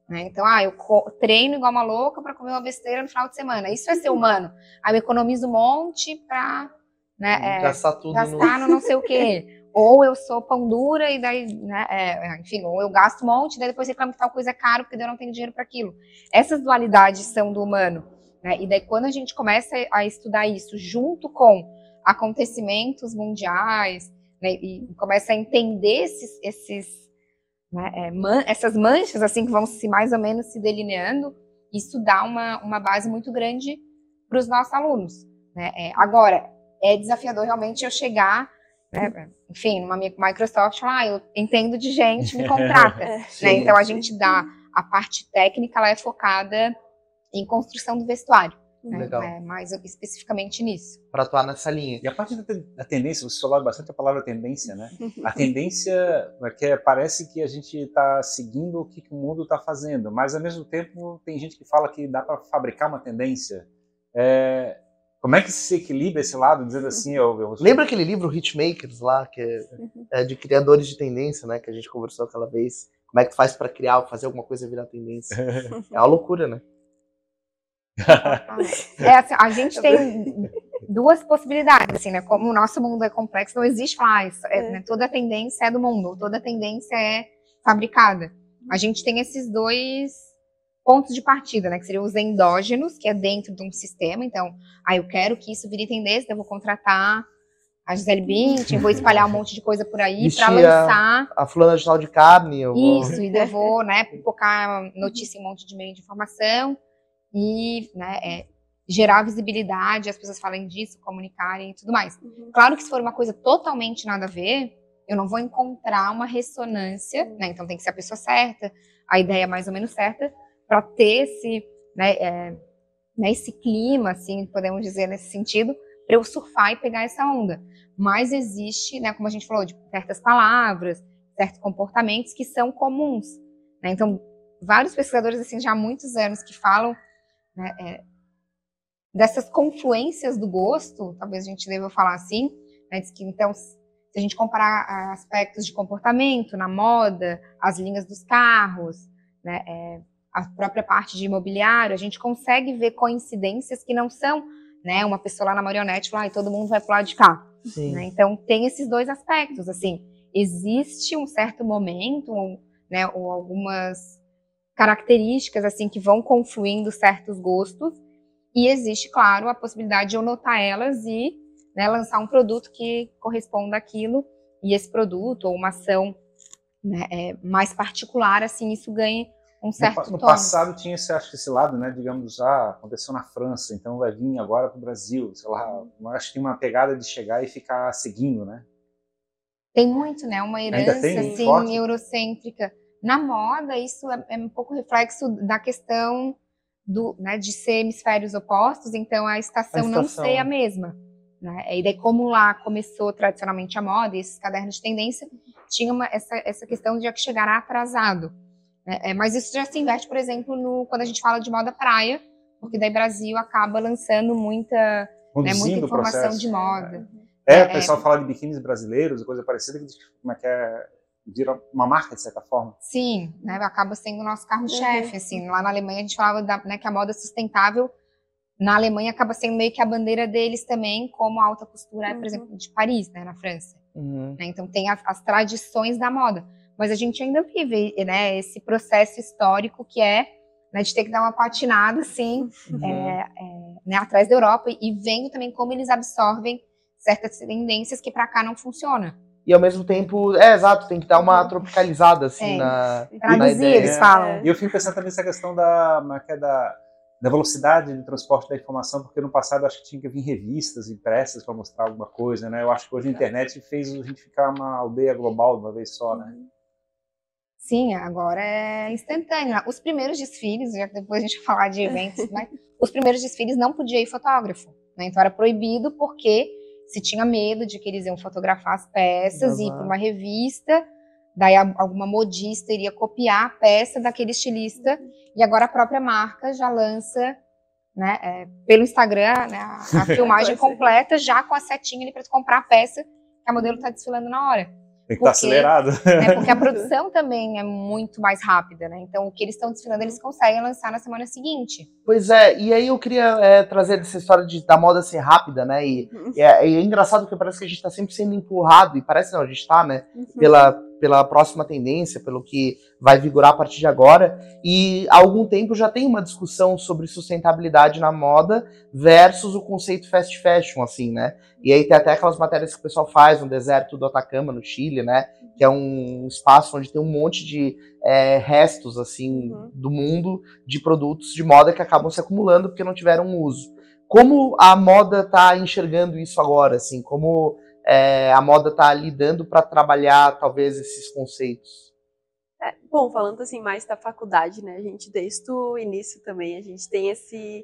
Né? Então, ah, eu treino igual uma louca para comer uma besteira no final de semana. Isso é ser humano. Aí eu economizo um monte para né? É, gastar tudo gastar no... no não sei o quê. ou eu sou pão dura e daí, né, é, enfim, ou eu gasto um monte, e daí depois reclamo que tal coisa é caro porque eu não tenho dinheiro para aquilo. Essas dualidades são do humano, né? E daí quando a gente começa a estudar isso junto com acontecimentos mundiais, né, e começa a entender esses, esses né, é, man, essas manchas assim que vão se mais ou menos se delineando, isso dá uma, uma base muito grande para os nossos alunos. Né? É, agora, é desafiador realmente eu chegar, né, enfim, numa Microsoft, falar, ah, eu entendo de gente, me contrata. né? Então a gente dá a parte técnica, ela é focada em construção do vestuário. Né? Legal. É, mais especificamente nisso. Para atuar nessa linha. E a parte da tendência, você falou bastante a palavra tendência, né? A tendência é que parece que a gente está seguindo o que, que o mundo está fazendo, mas ao mesmo tempo tem gente que fala que dá para fabricar uma tendência. É, como é que se equilibra esse lado, dizendo assim, eu, eu... Lembra aquele livro Hitmakers lá, que é, é, de criadores de tendência, né, que a gente conversou aquela vez? Como é que tu faz para criar, fazer alguma coisa virar tendência? é uma loucura, né? é, assim, a gente tem duas possibilidades, assim, né? Como o nosso mundo é complexo, não existe falar, ah, é, né, toda tendência é do mundo, toda tendência é fabricada. A gente tem esses dois pontos de partida, né? Que seriam os endógenos, que é dentro de um sistema. Então, ah, eu quero que isso vire tendência, então eu vou contratar a Gisele Bündchen, vou espalhar um monte de coisa por aí para lançar. A fulana de tal de carne. Eu vou... Isso, e eu vou, né, focar notícia em um monte de meio de informação e, né, é, gerar visibilidade, as pessoas falem disso, comunicarem e tudo mais. Uhum. Claro que se for uma coisa totalmente nada a ver, eu não vou encontrar uma ressonância, né? Então tem que ser a pessoa certa, a ideia mais ou menos certa, para ter esse, né, é, né, esse clima, assim, podemos dizer nesse sentido, para eu surfar e pegar essa onda. Mas existe, né, como a gente falou, de certas palavras, certos comportamentos que são comuns. Né? Então, vários pesquisadores assim já há muitos anos que falam né, é, dessas confluências do gosto, talvez a gente deva falar assim, né, que então se a gente comparar aspectos de comportamento na moda, as linhas dos carros, né, é, a própria parte de imobiliário, a gente consegue ver coincidências que não são, né, uma pessoa lá na marionete falar, ah, todo mundo vai pro lado de cá. Né? Então tem esses dois aspectos, assim, existe um certo momento, né, ou algumas características assim que vão confluindo certos gostos e existe, claro, a possibilidade de eu notar elas e né, lançar um produto que corresponda àquilo e esse produto ou uma ação né, é, mais particular, assim, isso ganha um certo No, no passado tinha esse, acho que esse lado, né, digamos, ah, aconteceu na França, então vai vir agora para o Brasil, sei lá, acho que tem uma pegada de chegar e ficar seguindo, né? Tem muito, né, uma herança, tem, assim, forte. eurocêntrica na moda, isso é, é um pouco reflexo da questão do, né, de ser hemisférios opostos, então a estação, a estação. não ser a mesma. Né? E daí, como lá começou tradicionalmente a moda, e esses cadernos de tendência, tinha uma, essa, essa questão de que chegará atrasado. É, é, mas isso já se inverte, por exemplo, no, quando a gente fala de moda praia, porque daí Brasil acaba lançando muita, né, muita informação de moda. É, é, o pessoal fala de biquínis brasileiros, coisa parecida, que como é que é vira uma marca, de certa forma. Sim, né, acaba sendo o nosso carro-chefe, uhum. assim, lá na Alemanha a gente falava da, né, que a moda sustentável na Alemanha acaba sendo meio que a bandeira deles também, como a alta costura, uhum. por exemplo, de Paris, né, na França. Uhum. Né, então tem as, as, tradições da moda, mas a gente ainda vive, né, esse processo histórico que é né, de ter que dar uma patinada, assim, uhum. é, é, né, atrás da Europa e vendo também como eles absorvem certas tendências que para cá não funcionam e ao mesmo tempo, é exato, tem que dar uma tropicalizada assim é. na, na ideia. eles falam. E eu fico pensando também nessa questão da, é é, da, da velocidade de transporte da informação, porque no passado acho que tinha que vir revistas impressas para mostrar alguma coisa, né? Eu acho que hoje a internet fez a gente ficar uma aldeia global de uma vez só, né? Sim, agora é instantâneo. Os primeiros desfiles, já que depois a gente vai falar de eventos, mas os primeiros desfiles não podia ir fotógrafo, né? Então era proibido porque se tinha medo de que eles iam fotografar as peças e ir para uma revista, daí alguma modista iria copiar a peça daquele estilista e agora a própria marca já lança né, é, pelo Instagram né, a, a filmagem completa já com a setinha ali para comprar a peça que a modelo está desfilando na hora. Tem que estar tá acelerado. Né, porque a produção também é muito mais rápida, né? Então, o que eles estão desfilando, eles conseguem lançar na semana seguinte. Pois é, e aí eu queria é, trazer essa história de, da moda ser rápida, né? E, uhum. e, é, e, é, engraçado porque parece que a gente está sempre sendo empurrado, e parece não, a gente está, né? Uhum. Pela, pela próxima tendência, pelo que vai vigorar a partir de agora. E há algum tempo já tem uma discussão sobre sustentabilidade na moda versus o conceito fast fashion, assim, né? E aí tem até aquelas matérias que o pessoal faz no deserto do Atacama, no Chile, né? Que é um espaço onde tem um monte de é, restos, assim, uhum. do mundo de produtos de moda que acabam se acumulando porque não tiveram uso. Como a moda está enxergando isso agora, assim? Como é, a moda está lidando para trabalhar talvez esses conceitos? É, bom, falando assim mais da faculdade, né? A gente desde o início também a gente tem esse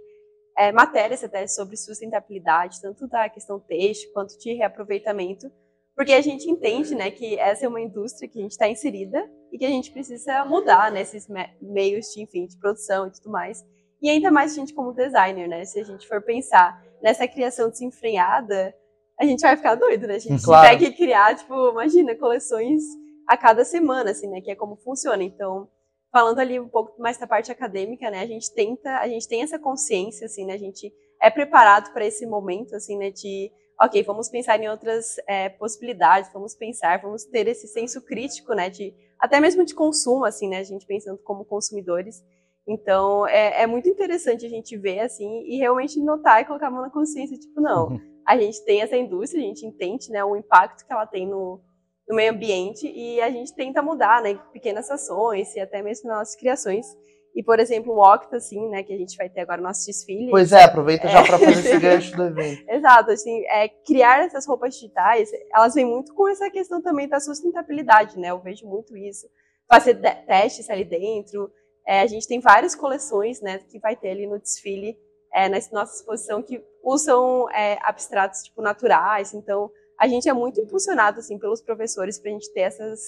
é, matérias até sobre sustentabilidade, tanto da questão texto quanto de reaproveitamento, porque a gente entende, né, que essa é uma indústria que a gente está inserida e que a gente precisa mudar nesses né, meios de, enfim, de produção e tudo mais. E ainda mais a gente como designer, né? Se a gente for pensar nessa criação desenfreada, a gente vai ficar doido, né? A gente claro. que criar, tipo, imagina, coleções a cada semana, assim, né? Que é como funciona. Então, falando ali um pouco mais da parte acadêmica, né? A gente tenta, a gente tem essa consciência, assim, né? A gente é preparado para esse momento, assim, né? De, ok, vamos pensar em outras é, possibilidades, vamos pensar, vamos ter esse senso crítico, né? De, até mesmo de consumo, assim, né? A gente pensando como consumidores. Então, é, é muito interessante a gente ver, assim, e realmente notar e colocar a mão na consciência, tipo, não... A gente tem essa indústria, a gente entende né, o impacto que ela tem no, no meio ambiente e a gente tenta mudar, né, pequenas ações e até mesmo nas nossas criações. E, por exemplo, o Octa, assim, né, que a gente vai ter agora no nosso desfile. Pois é, aproveita é... já para fazer esse gancho do evento. Exato, assim, é, criar essas roupas digitais, elas vêm muito com essa questão também da sustentabilidade, né, eu vejo muito isso. Fazer testes ali dentro, é, a gente tem várias coleções, né, que vai ter ali no desfile, é, na nossa exposição, que usam é, abstratos tipo naturais. Então, a gente é muito impulsionado assim pelos professores para a gente ter essas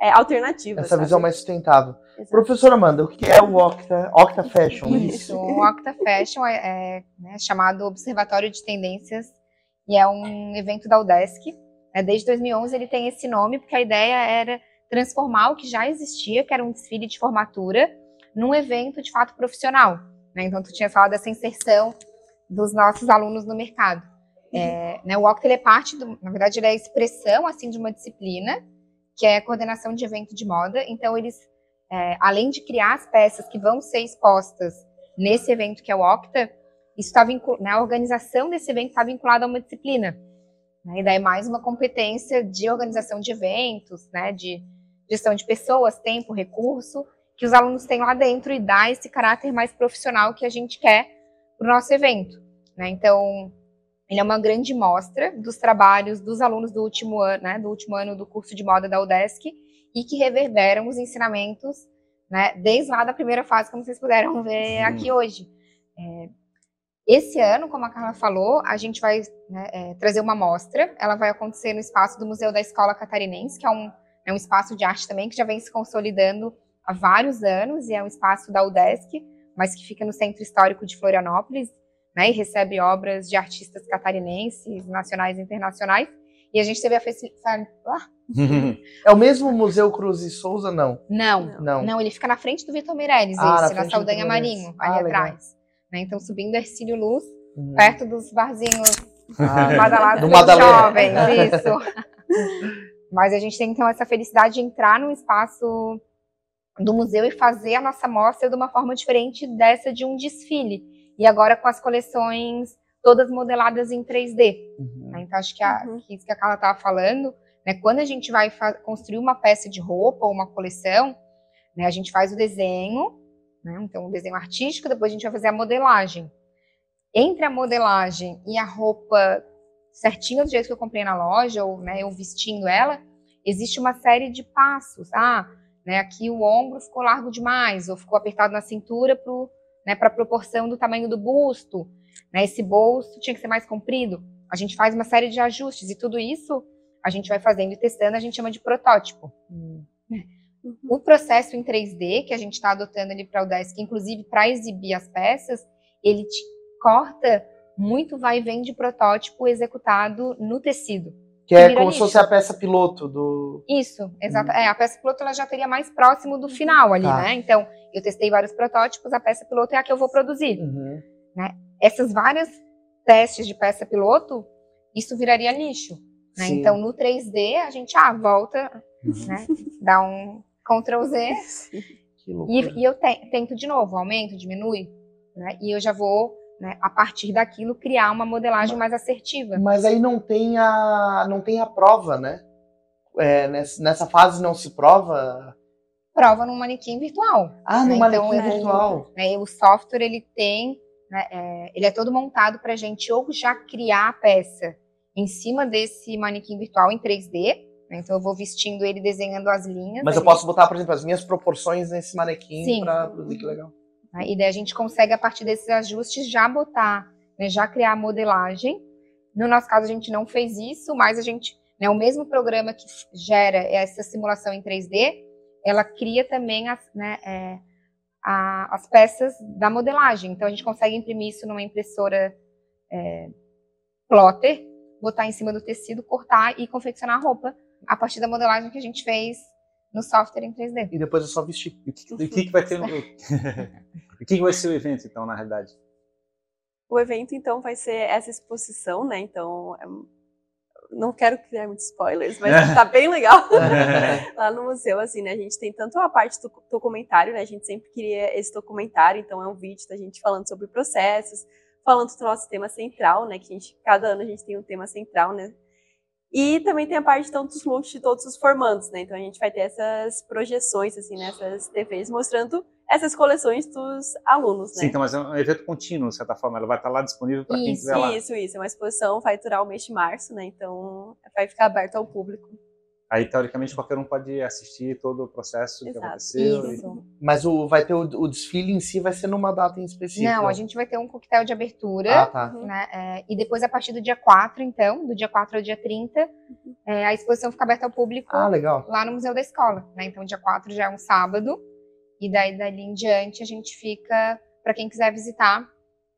é, alternativas. Essa sabe? visão mais sustentável. Exato. Professora Amanda, o que é o Octa, Octa Fashion? Isso, o Octa Fashion é, é, né, chamado Observatório de Tendências e é um evento da UDESC. né, desde 2011 ele tem esse nome porque a ideia era transformar o que já existia, que era um desfile de formatura, num evento de fato profissional. né? Então, tu tinha falado dessa inserção dos nossos alunos no mercado. É, né, o Octa é parte, do, na verdade, ele é a expressão assim de uma disciplina que é a coordenação de evento de moda. Então, eles, é, além de criar as peças que vão ser expostas nesse evento que é o Octa, isso tá vincu- né, organização desse evento está vinculada a uma disciplina. Né, e daí mais uma competência de organização de eventos, né, de gestão de pessoas, tempo, recurso, que os alunos têm lá dentro e dá esse caráter mais profissional que a gente quer para o nosso evento. Né? Então, ele é uma grande mostra dos trabalhos dos alunos do último ano, né, do último ano do curso de moda da UDESC e que reverberam os ensinamentos, né, desde lá da primeira fase, como vocês puderam ver Sim. aqui hoje. É, esse ano, como a Carla falou, a gente vai né, é, trazer uma mostra. Ela vai acontecer no espaço do Museu da Escola Catarinense, que é um, é um espaço de arte também que já vem se consolidando há vários anos e é um espaço da UDESC, mas que fica no Centro Histórico de Florianópolis, né, e recebe obras de artistas catarinenses, nacionais e internacionais. E a gente teve a festividade. Ah, É o mesmo Museu Cruz e Souza, não? não, Não. não, ele fica na frente do Vitor Meirelles, Ah, na esse, na, do Saldanha. Marinho, Ah, ali legal. atrás. Né, então, subindo Ercílio Luz, Uhum. perto dos barzinhos Ah, badalados do pelos Madalena. jovens, isso. Mas a gente tem, então, essa felicidade de entrar no espaço do museu e fazer a nossa mostra de uma forma diferente dessa de um desfile. E agora com as coleções todas modeladas em 3D. Uhum. né? Então, acho que, a, Uhum. que isso que a Carla estava falando, né, quando a gente vai construir uma peça de roupa ou uma coleção, né, a gente faz o desenho, né, então o desenho artístico, depois a gente vai fazer a modelagem. Entre a modelagem e a roupa certinha do jeito que eu comprei na loja, ou né, eu vestindo ela, existe uma série de passos. Ah, né, aqui o ombro ficou largo demais, ou ficou apertado na cintura para né, a proporção do tamanho do busto. Né, esse bolso tinha que ser mais comprido. A gente faz uma série de ajustes e tudo isso a gente vai fazendo e testando, a gente chama de protótipo. Uhum. O processo em 3D que a gente está adotando ali para o Desk, inclusive para exibir as peças, ele te corta muito vai e vem de protótipo executado no tecido. Que é como se lixo. fosse a peça piloto do. Isso, exato. É, a peça piloto ela já teria mais próximo do final ali, Tá. né? Então, eu testei vários protótipos, a peça piloto é a que eu vou produzir. Uhum. Essas várias testes de peça piloto, isso viraria lixo. Né? Então, no 3D, a gente ah, volta, Uhum. né? dá um Ctrl Z e, e eu te- tento de novo, aumento, diminui, né? E eu já vou, né, a partir daquilo, criar uma modelagem mais assertiva. Mas aí não tem a, não tem a prova, né? É, nessa, fase não se prova. Prova num manequim virtual. Ah, no Né, manequim então, eu- virtual. né? O software, ele tem, né, é, ele é todo montado para a gente ou já criar a peça em cima desse manequim virtual em 3D, né? então eu vou vestindo ele, desenhando as linhas. Mas eu ali. posso botar, por exemplo, as minhas proporções nesse manequim pra produzir que legal. Né? E daí a gente consegue, a partir desses ajustes, já botar, né, já criar a modelagem. No nosso caso, a gente não fez isso, mas a gente, né, o mesmo programa que gera essa simulação em 3D, ela cria também as, né, é, a- as peças da modelagem. Então, a gente consegue imprimir isso numa impressora é, plotter, botar em cima do tecido, cortar e confeccionar a roupa a partir da modelagem que a gente fez no software em 3D. E depois é só vestir. E o que, o que que vai ter no... o que que vai ser o evento, então, na realidade? O evento, então, vai ser essa exposição, né? Então, é não quero criar muitos spoilers, mas tá bem legal lá no museu, assim, né? A gente tem tanto a parte do documentário, né? A gente sempre queria esse documentário, então é um vídeo da gente falando sobre processos, falando do nosso tema central, né? Que a gente, cada ano a gente tem um tema central, né? E também tem a parte então, dos looks de todos os formandos, né? Então a gente vai ter essas projeções, assim, nessas TVs, mostrando essas coleções dos alunos, né? Sim, então, mas é um evento contínuo, de certa forma. Ela vai estar lá disponível para quem Isso, quiser lá. Isso, isso. É uma exposição, vai durar o mês de março, né? Então vai ficar aberto ao público. Aí, teoricamente, qualquer um pode assistir todo o processo Exato. que aconteceu. Isso. E... Mas o, vai ter o, o, desfile em si vai ser numa data em específico? Não, a gente vai ter um coquetel de abertura. Ah, tá. Né, é, e depois, a partir do dia 4, então, do dia 4 ao dia 30, é, a exposição fica aberta ao público ah, legal. lá no Museu da Escola. Né? Então, dia 4 já é um sábado. E daí, dali em diante, a gente fica para quem quiser visitar.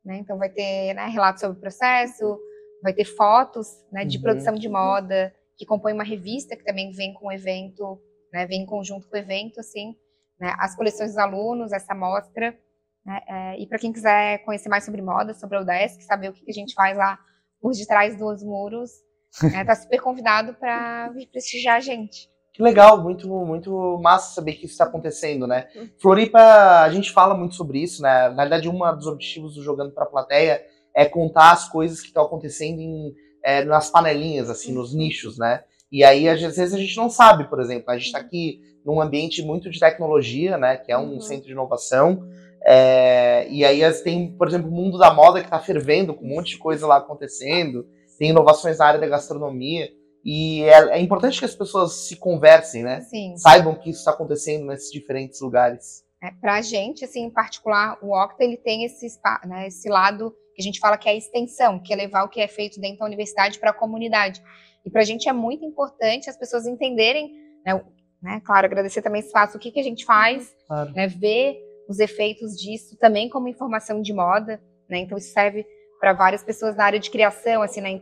Né? Então, vai ter né, relatos sobre o processo, vai ter fotos né, de uhum. produção de moda que compõe uma revista que também vem com o evento, né, vem em conjunto com o evento, assim, né, as coleções dos alunos, essa mostra, né, é, e para quem quiser conhecer mais sobre moda, sobre o Desk, saber o que, a gente faz lá por detrás dos muros, está né, super convidado para vir prestigiar a gente. Que legal, muito, muito massa saber que isso está acontecendo, né? Floripa, a gente fala muito sobre isso, né? Na verdade, um dos objetivos do Jogando para a Plateia é contar as coisas que estão acontecendo em é, nas panelinhas, assim, nos nichos, né? E aí, às vezes, a gente não sabe, por exemplo, a gente está aqui num ambiente muito de tecnologia, né? Que é um uhum. centro de inovação. É, e aí tem, por exemplo, o mundo da moda que está fervendo, com um monte de coisa lá acontecendo. Tem inovações na área da gastronomia. E é, é importante que as pessoas se conversem, né? Sim. Saibam que isso está acontecendo nesses diferentes lugares. É, Para a gente, assim, em particular, o Octa ele tem esse, né, esse lado que a gente fala que é a extensão, que é levar o que é feito dentro da universidade para a comunidade. E para a gente é muito importante as pessoas entenderem, né, né, claro, agradecer também esse espaço, o que, que a gente faz, claro. né, ver os efeitos disso também como informação de moda, né, então isso serve para várias pessoas na área de criação, assim, né,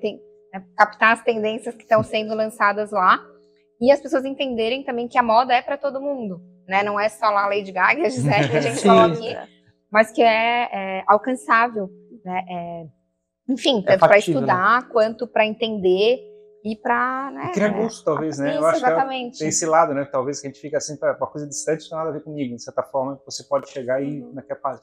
né captar as tendências que estão sendo lançadas lá, e as pessoas entenderem também que a moda é para todo mundo, né, não é só lá a Lady Gaga a Gisele que a gente falou aqui, mas que é, é alcançável né? É, enfim, é tanto para né? estudar né? quanto para entender e para. Né, criar gosto, talvez, né? Isso, Eu acho exatamente. que tem esse lado, né? Talvez que a gente fica assim, uma coisa distante não tem nada a ver comigo, de certa forma, você pode chegar e uhum.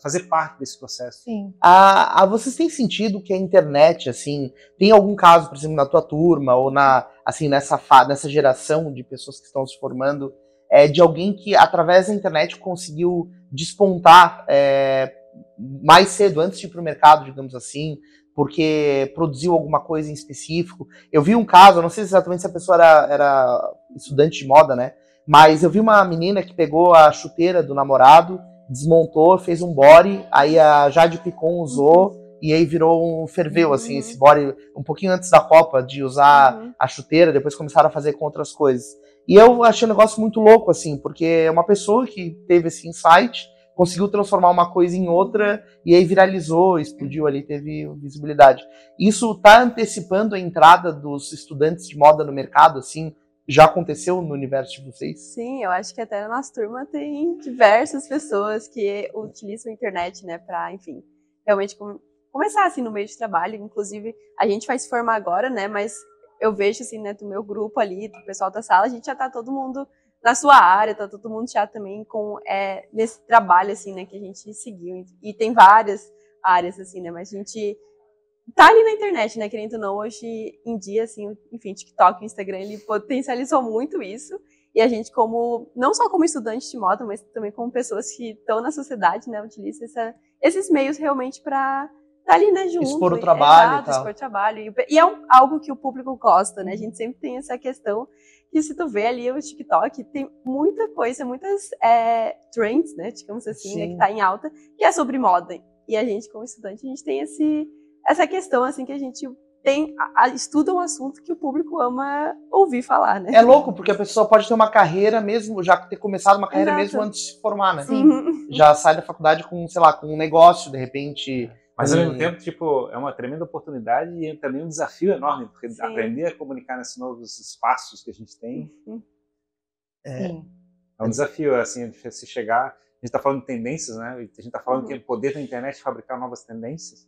fazer parte desse processo. Sim. Ah, ah, vocês têm sentido que a internet, assim, tem algum caso, por exemplo, na tua turma ou na, assim, nessa, nessa geração de pessoas que estão se formando, é, de alguém que, através da internet, conseguiu despontar é, mais cedo, antes de ir para o mercado, digamos assim, porque produziu alguma coisa em específico. Eu vi um caso, não sei exatamente se a pessoa era, era estudante de moda, né? Mas eu vi uma menina que pegou a chuteira do namorado, desmontou, fez um body, aí a Jade Picon usou uhum. e aí virou um ferveu, assim, uhum. esse body um pouquinho antes da Copa, de usar uhum. a chuteira, depois começaram a fazer com outras coisas. E eu achei um negócio muito louco, assim, porque é uma pessoa que teve esse insight, conseguiu transformar uma coisa em outra e aí viralizou, explodiu ali, teve visibilidade. Isso está antecipando a entrada dos estudantes de moda no mercado, assim? Já aconteceu no universo de vocês? Sim, eu acho que até na nossa turma tem diversas pessoas que utilizam a internet, né, para, enfim, realmente com, começar assim no meio de trabalho. Inclusive, a gente vai se formar agora, né, mas eu vejo assim, né, do meu grupo ali, do pessoal da sala, a gente já tá todo mundo na sua área, tá todo mundo já também com é, nesse trabalho assim, né, que a gente seguiu e tem várias áreas assim, né, mas a gente tá ali na internet, né, querendo ou não, hoje em dia assim, enfim, TikTok, Instagram, ele potencializou muito isso. E a gente como não só como estudante de moda, mas também como pessoas que estão na sociedade, né, utiliza essa, esses meios realmente para tá ali, né, junto. Expor o trabalho exato. Expor o trabalho. E, e é um, algo que o público gosta, né? A gente sempre tem essa questão que se tu vê ali o TikTok, tem muita coisa, muitas é, trends, né, digamos assim, né, que tá em alta, que é sobre moda. E a gente, como estudante, a gente tem esse, essa questão, assim, que a gente tem, a, estuda um assunto que o público ama ouvir falar, né? É louco, porque a pessoa pode ter uma carreira mesmo, já ter começado uma carreira Exato. mesmo antes de se formar, né? Sim. Já sai da faculdade com, sei lá, com um negócio, de repente mas ao mesmo tempo, tipo, é uma tremenda oportunidade e é também um desafio enorme, porque Sim. aprender a comunicar nesses novos espaços que a gente tem uhum. é, é, um desafio, assim, se chegar. A gente está falando de tendências, né? A gente está falando uhum. que o poder da internet fabricar novas tendências.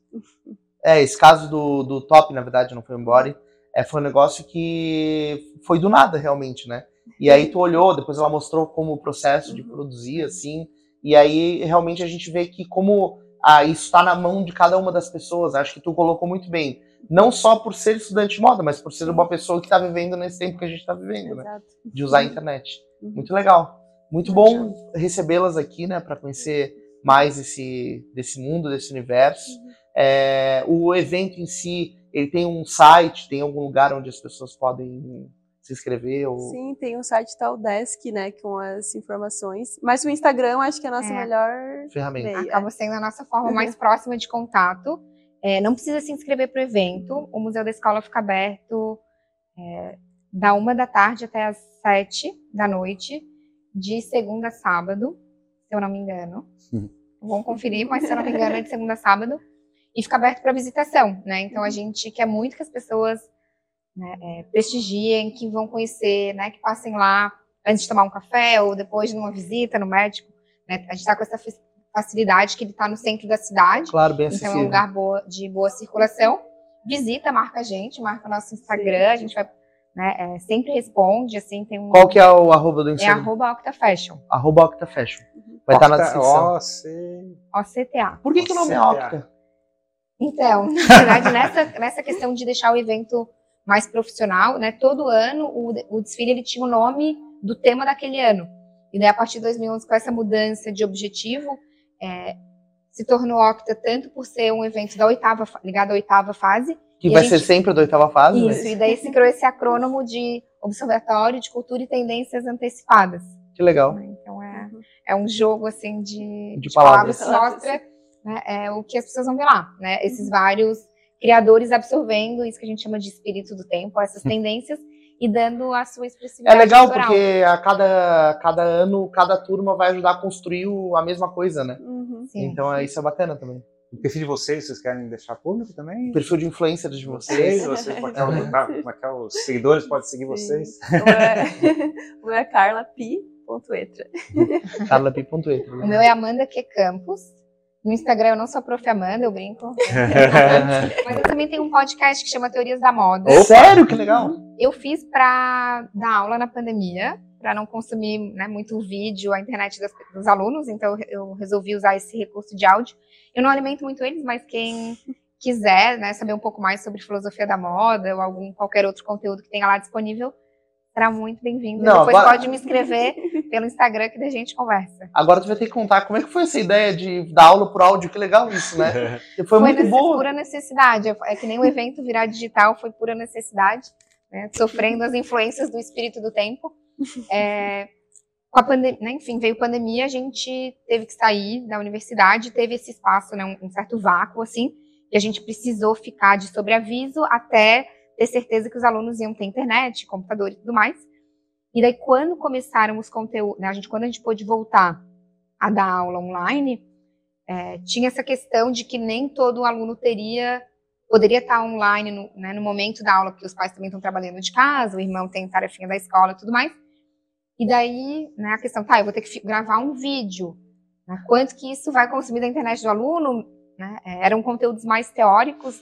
É, esse caso do, do top, na verdade, não foi body, é, foi um negócio que foi do nada, realmente, né? E aí tu olhou, depois ela mostrou como o processo de produzir, assim, e aí realmente a gente vê que como ah, isso está na mão de cada uma das pessoas. Acho que tu colocou muito bem. Não só por ser estudante de moda, mas por ser uma pessoa que está vivendo nesse tempo que a gente está vivendo, né? De usar a internet. Uhum. Muito legal. Muito bom recebê-las aqui, né? Para conhecer mais esse, desse mundo, desse universo. Uhum. É, o evento em si, ele tem um site, tem algum lugar onde as pessoas podem se inscrever? Ou... Sim, tem o site tal Desk, né, com as informações. Mas o Instagram acho que é a nossa é. melhor ferramenta. Acaba sendo a nossa forma mais próxima de contato. É, não precisa se inscrever para o evento. O Museu da Escola fica aberto é, da uma da tarde até as sete da noite, de segunda a sábado, se eu não me engano. Uhum. Vamos conferir, mas se eu não me engano é de segunda a sábado. E fica aberto para visitação, né? Então a gente quer muito que as pessoas né, é, prestigiem, que vão conhecer, né, que passem lá antes de tomar um café ou depois de uma visita no médico. Né? A gente está com essa facilidade que ele está no centro da cidade. Claro, bem Então é um lugar boa, de boa circulação. Visita, marca a gente, marca nosso Instagram, a gente vai né, é, sempre responde, assim, tem um... Qual que é o arroba do é Instagram? É arroba OctaFashion. Arroba OctaFashion. Vai estar tá na descrição. OCTA. Por que, que o nome é Octa? Então, na verdade, nessa, nessa questão de deixar o evento mais profissional, né? Todo ano o, o desfile ele tinha o nome do tema daquele ano. E daí, a partir de 2011, com essa mudança de objetivo, é, se tornou Octa tanto por ser um evento da oitava, ligado à oitava fase. Que vai gente, ser sempre da oitava fase? Isso, mas... e daí se criou esse acrônimo de Observatório de Cultura e Tendências Antecipadas. Que legal. Então é, é um jogo assim de, de, de palavras. palavras que mostra né, é, o que as pessoas vão ver lá, né? Esses vários criadores absorvendo isso que a gente chama de espírito do tempo, essas hum. tendências, e dando a sua expressividade. É legal cultural. porque a cada, cada ano, cada turma vai ajudar a construir a mesma coisa, né? Uhum, então é, isso é bacana também. O perfil de vocês, vocês querem deixar público também? O perfil de influencer de vocês. Vocês, vocês como é que é, os seguidores podem seguir vocês? O meu é, é carlapi.etra. carlapi.etra. O meu é Amanda Q. Campos. No Instagram eu não sou a prof. Amanda, eu brinco. Mas eu também tenho um podcast que chama Teorias da Moda. Oh, sério? Que legal. Eu fiz para dar aula na pandemia, para não consumir né, muito vídeo, a internet das, dos alunos, então eu resolvi usar esse recurso de áudio. Eu não alimento muito eles, mas quem quiser né, saber um pouco mais sobre filosofia da moda ou algum qualquer outro conteúdo que tenha lá disponível, será muito bem-vindo. Depois agora... pode me escrever pelo Instagram que a gente conversa. Agora tu vai ter que contar como é que foi essa ideia de dar aula por áudio, que legal isso, né? foi, foi muito boa. pura necessidade. É que nem o evento virar digital foi pura necessidade, né? sofrendo as influências do espírito do tempo. É, com a pandemia, né, enfim, veio pandemia, a gente teve que sair da universidade, teve esse espaço, né, um, um certo vácuo, assim, e a gente precisou ficar de sobreaviso até ter certeza que os alunos iam ter internet, computador e tudo mais. E daí, quando começaram os conteúdos, né, a gente, quando a gente pôde voltar a dar aula online, é, tinha essa questão de que nem todo aluno teria, poderia estar online no, né, no momento da aula, porque os pais também estão trabalhando de casa, o irmão tem tarefinha da escola e tudo mais. E daí, né, a questão, tá, eu vou ter que gravar um vídeo. Né, quanto que isso vai consumir da internet do aluno? Né, é, eram conteúdos mais teóricos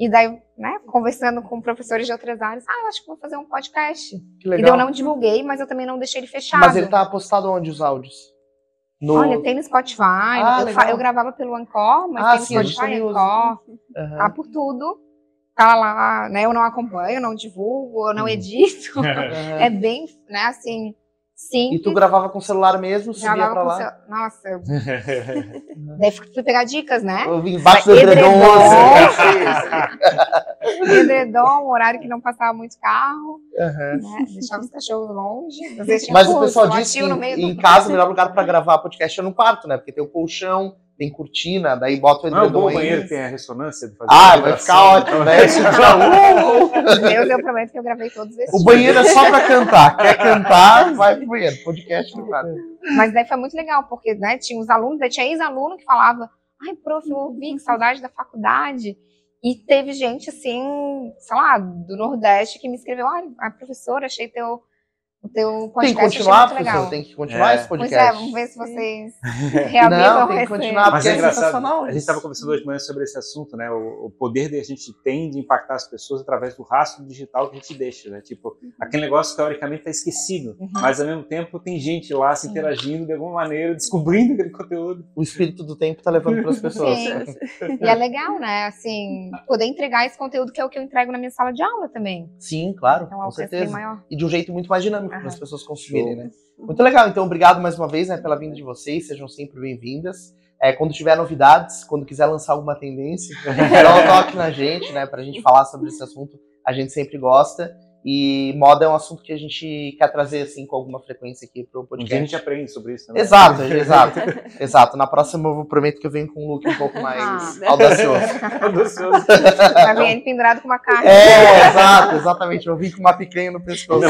e daí, né, conversando com professores de outras áreas, ah, eu acho que vou fazer um podcast. Que legal. E daí eu não divulguei, mas eu também não deixei ele fechado. Mas ele tá postado onde os áudios? No... Olha, tem no Spotify. Ah, eu, eu, gravava pelo Ancor, mas ah, tem no sim, Spotify, Ancor. Uhum. Tá por tudo. Tá lá, né? Eu não acompanho, não divulgo, eu não edito. Uhum. é bem, né, assim, Sim. E tu gravava com o celular mesmo, subia gravava pra lá? Cel... Nossa. Eu... Daí fui pegar dicas, né? Eu vim embaixo do edredom. edredom, horário que não passava muito carro. Uhum. Né? Deixava os cachorros longe. Mas o pessoal disse que em, em casa o melhor lugar para gravar podcast é no quarto, né? Porque tem o colchão, tem cortina, daí bota o edredom. Não, o banheiro tem a ressonância de fazer Ah, vai ficar ótimo, né? Deus, eu prometo que eu gravei todos esses. O banheiro é só pra cantar. Quer cantar, vai pro banheiro. Podcast no. Mas daí foi muito legal, porque né, tinha os alunos, daí tinha ex-aluno que falava, ai, prof, eu ouvi, que saudade da faculdade. E teve gente, assim, sei lá, do Nordeste que me escreveu, ai, professora, achei teu o teu podcast. Tem que continuar, professor, tem que continuar é. esse podcast. Pois é, vamos ver se vocês reavivam Não, tem que continuar, porque é, é sensacional. A gente estava conversando hoje de manhã sobre esse assunto, né? O, o, poder que a gente tem de impactar as pessoas através do rastro digital que a gente deixa, né? Tipo, uhum. aquele negócio teoricamente está esquecido, uhum. mas ao mesmo tempo tem gente lá se interagindo de alguma maneira, descobrindo aquele conteúdo. O espírito do tempo está levando para as pessoas. Sim. e é legal, né? Assim, poder entregar esse conteúdo que é o que eu entrego na minha sala de aula também. Sim, claro, então, com certeza. E de um jeito muito mais dinâmico uhum. Para as pessoas consumirem, né? Muito legal, então obrigado mais uma vez né, pela vinda de vocês, sejam sempre bem-vindas. É, quando tiver novidades, quando quiser lançar alguma tendência, dá um toque na gente, né, para a gente falar sobre esse assunto, a gente sempre gosta. E moda é um assunto que a gente quer trazer assim com alguma frequência aqui pro podcast. Um a gente aprende sobre isso também. Exato, exato. exato. Na próxima eu prometo que eu venho com um look um pouco mais ah, audacioso. audacioso. Vai vir pendurado com uma carne. É, exato, exatamente. Eu vim com uma picanha no pescoço.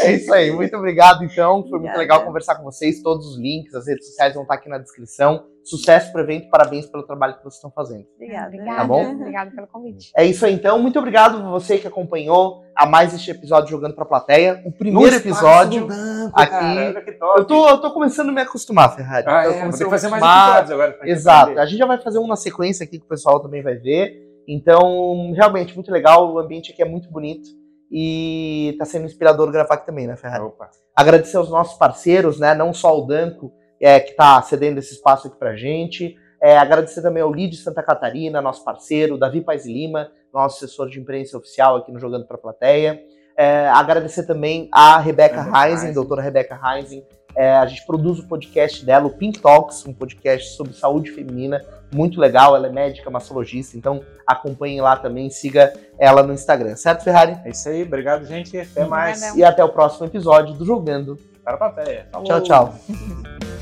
é isso aí. Muito obrigado, então. Foi muito legal conversar com vocês. Todos os links, as redes sociais vão estar aqui na descrição. Sucesso para o evento, parabéns pelo trabalho que vocês estão fazendo. Obrigada. Tá bom? Obrigada pelo convite. É isso aí, então. Muito obrigado a você que acompanhou a mais este episódio Jogando para a Plateia. O primeiro episódio banco, aqui. Cara, eu, tô, eu tô começando a me acostumar, Ferrari. Ah, é, vou fazer mais episódios agora. Exato. Entender. A gente já vai fazer um na sequência aqui que o pessoal também vai ver. Então, realmente, muito legal. O ambiente aqui é muito bonito. E está sendo inspirador gravar aqui também, né, Ferrari? Opa. Agradecer aos nossos parceiros, né? Não só o Danco, é, que está cedendo esse espaço aqui para gente. É, agradecer também ao Lid Santa Catarina, nosso parceiro, Davi Paz Lima, nosso assessor de imprensa oficial aqui no Jogando para a Plateia. É, agradecer também a Rebeca Reising, doutora Rebeca Reising. É, a gente produz o podcast dela, o Pink Talks, um podcast sobre saúde feminina, muito legal. Ela é médica, mastologista, então acompanhem lá também, siga ela no Instagram, certo, Ferrari? É isso aí, obrigado, gente. Até mais. E até o próximo episódio do Jogando para a Plateia. Falou. Tchau, tchau.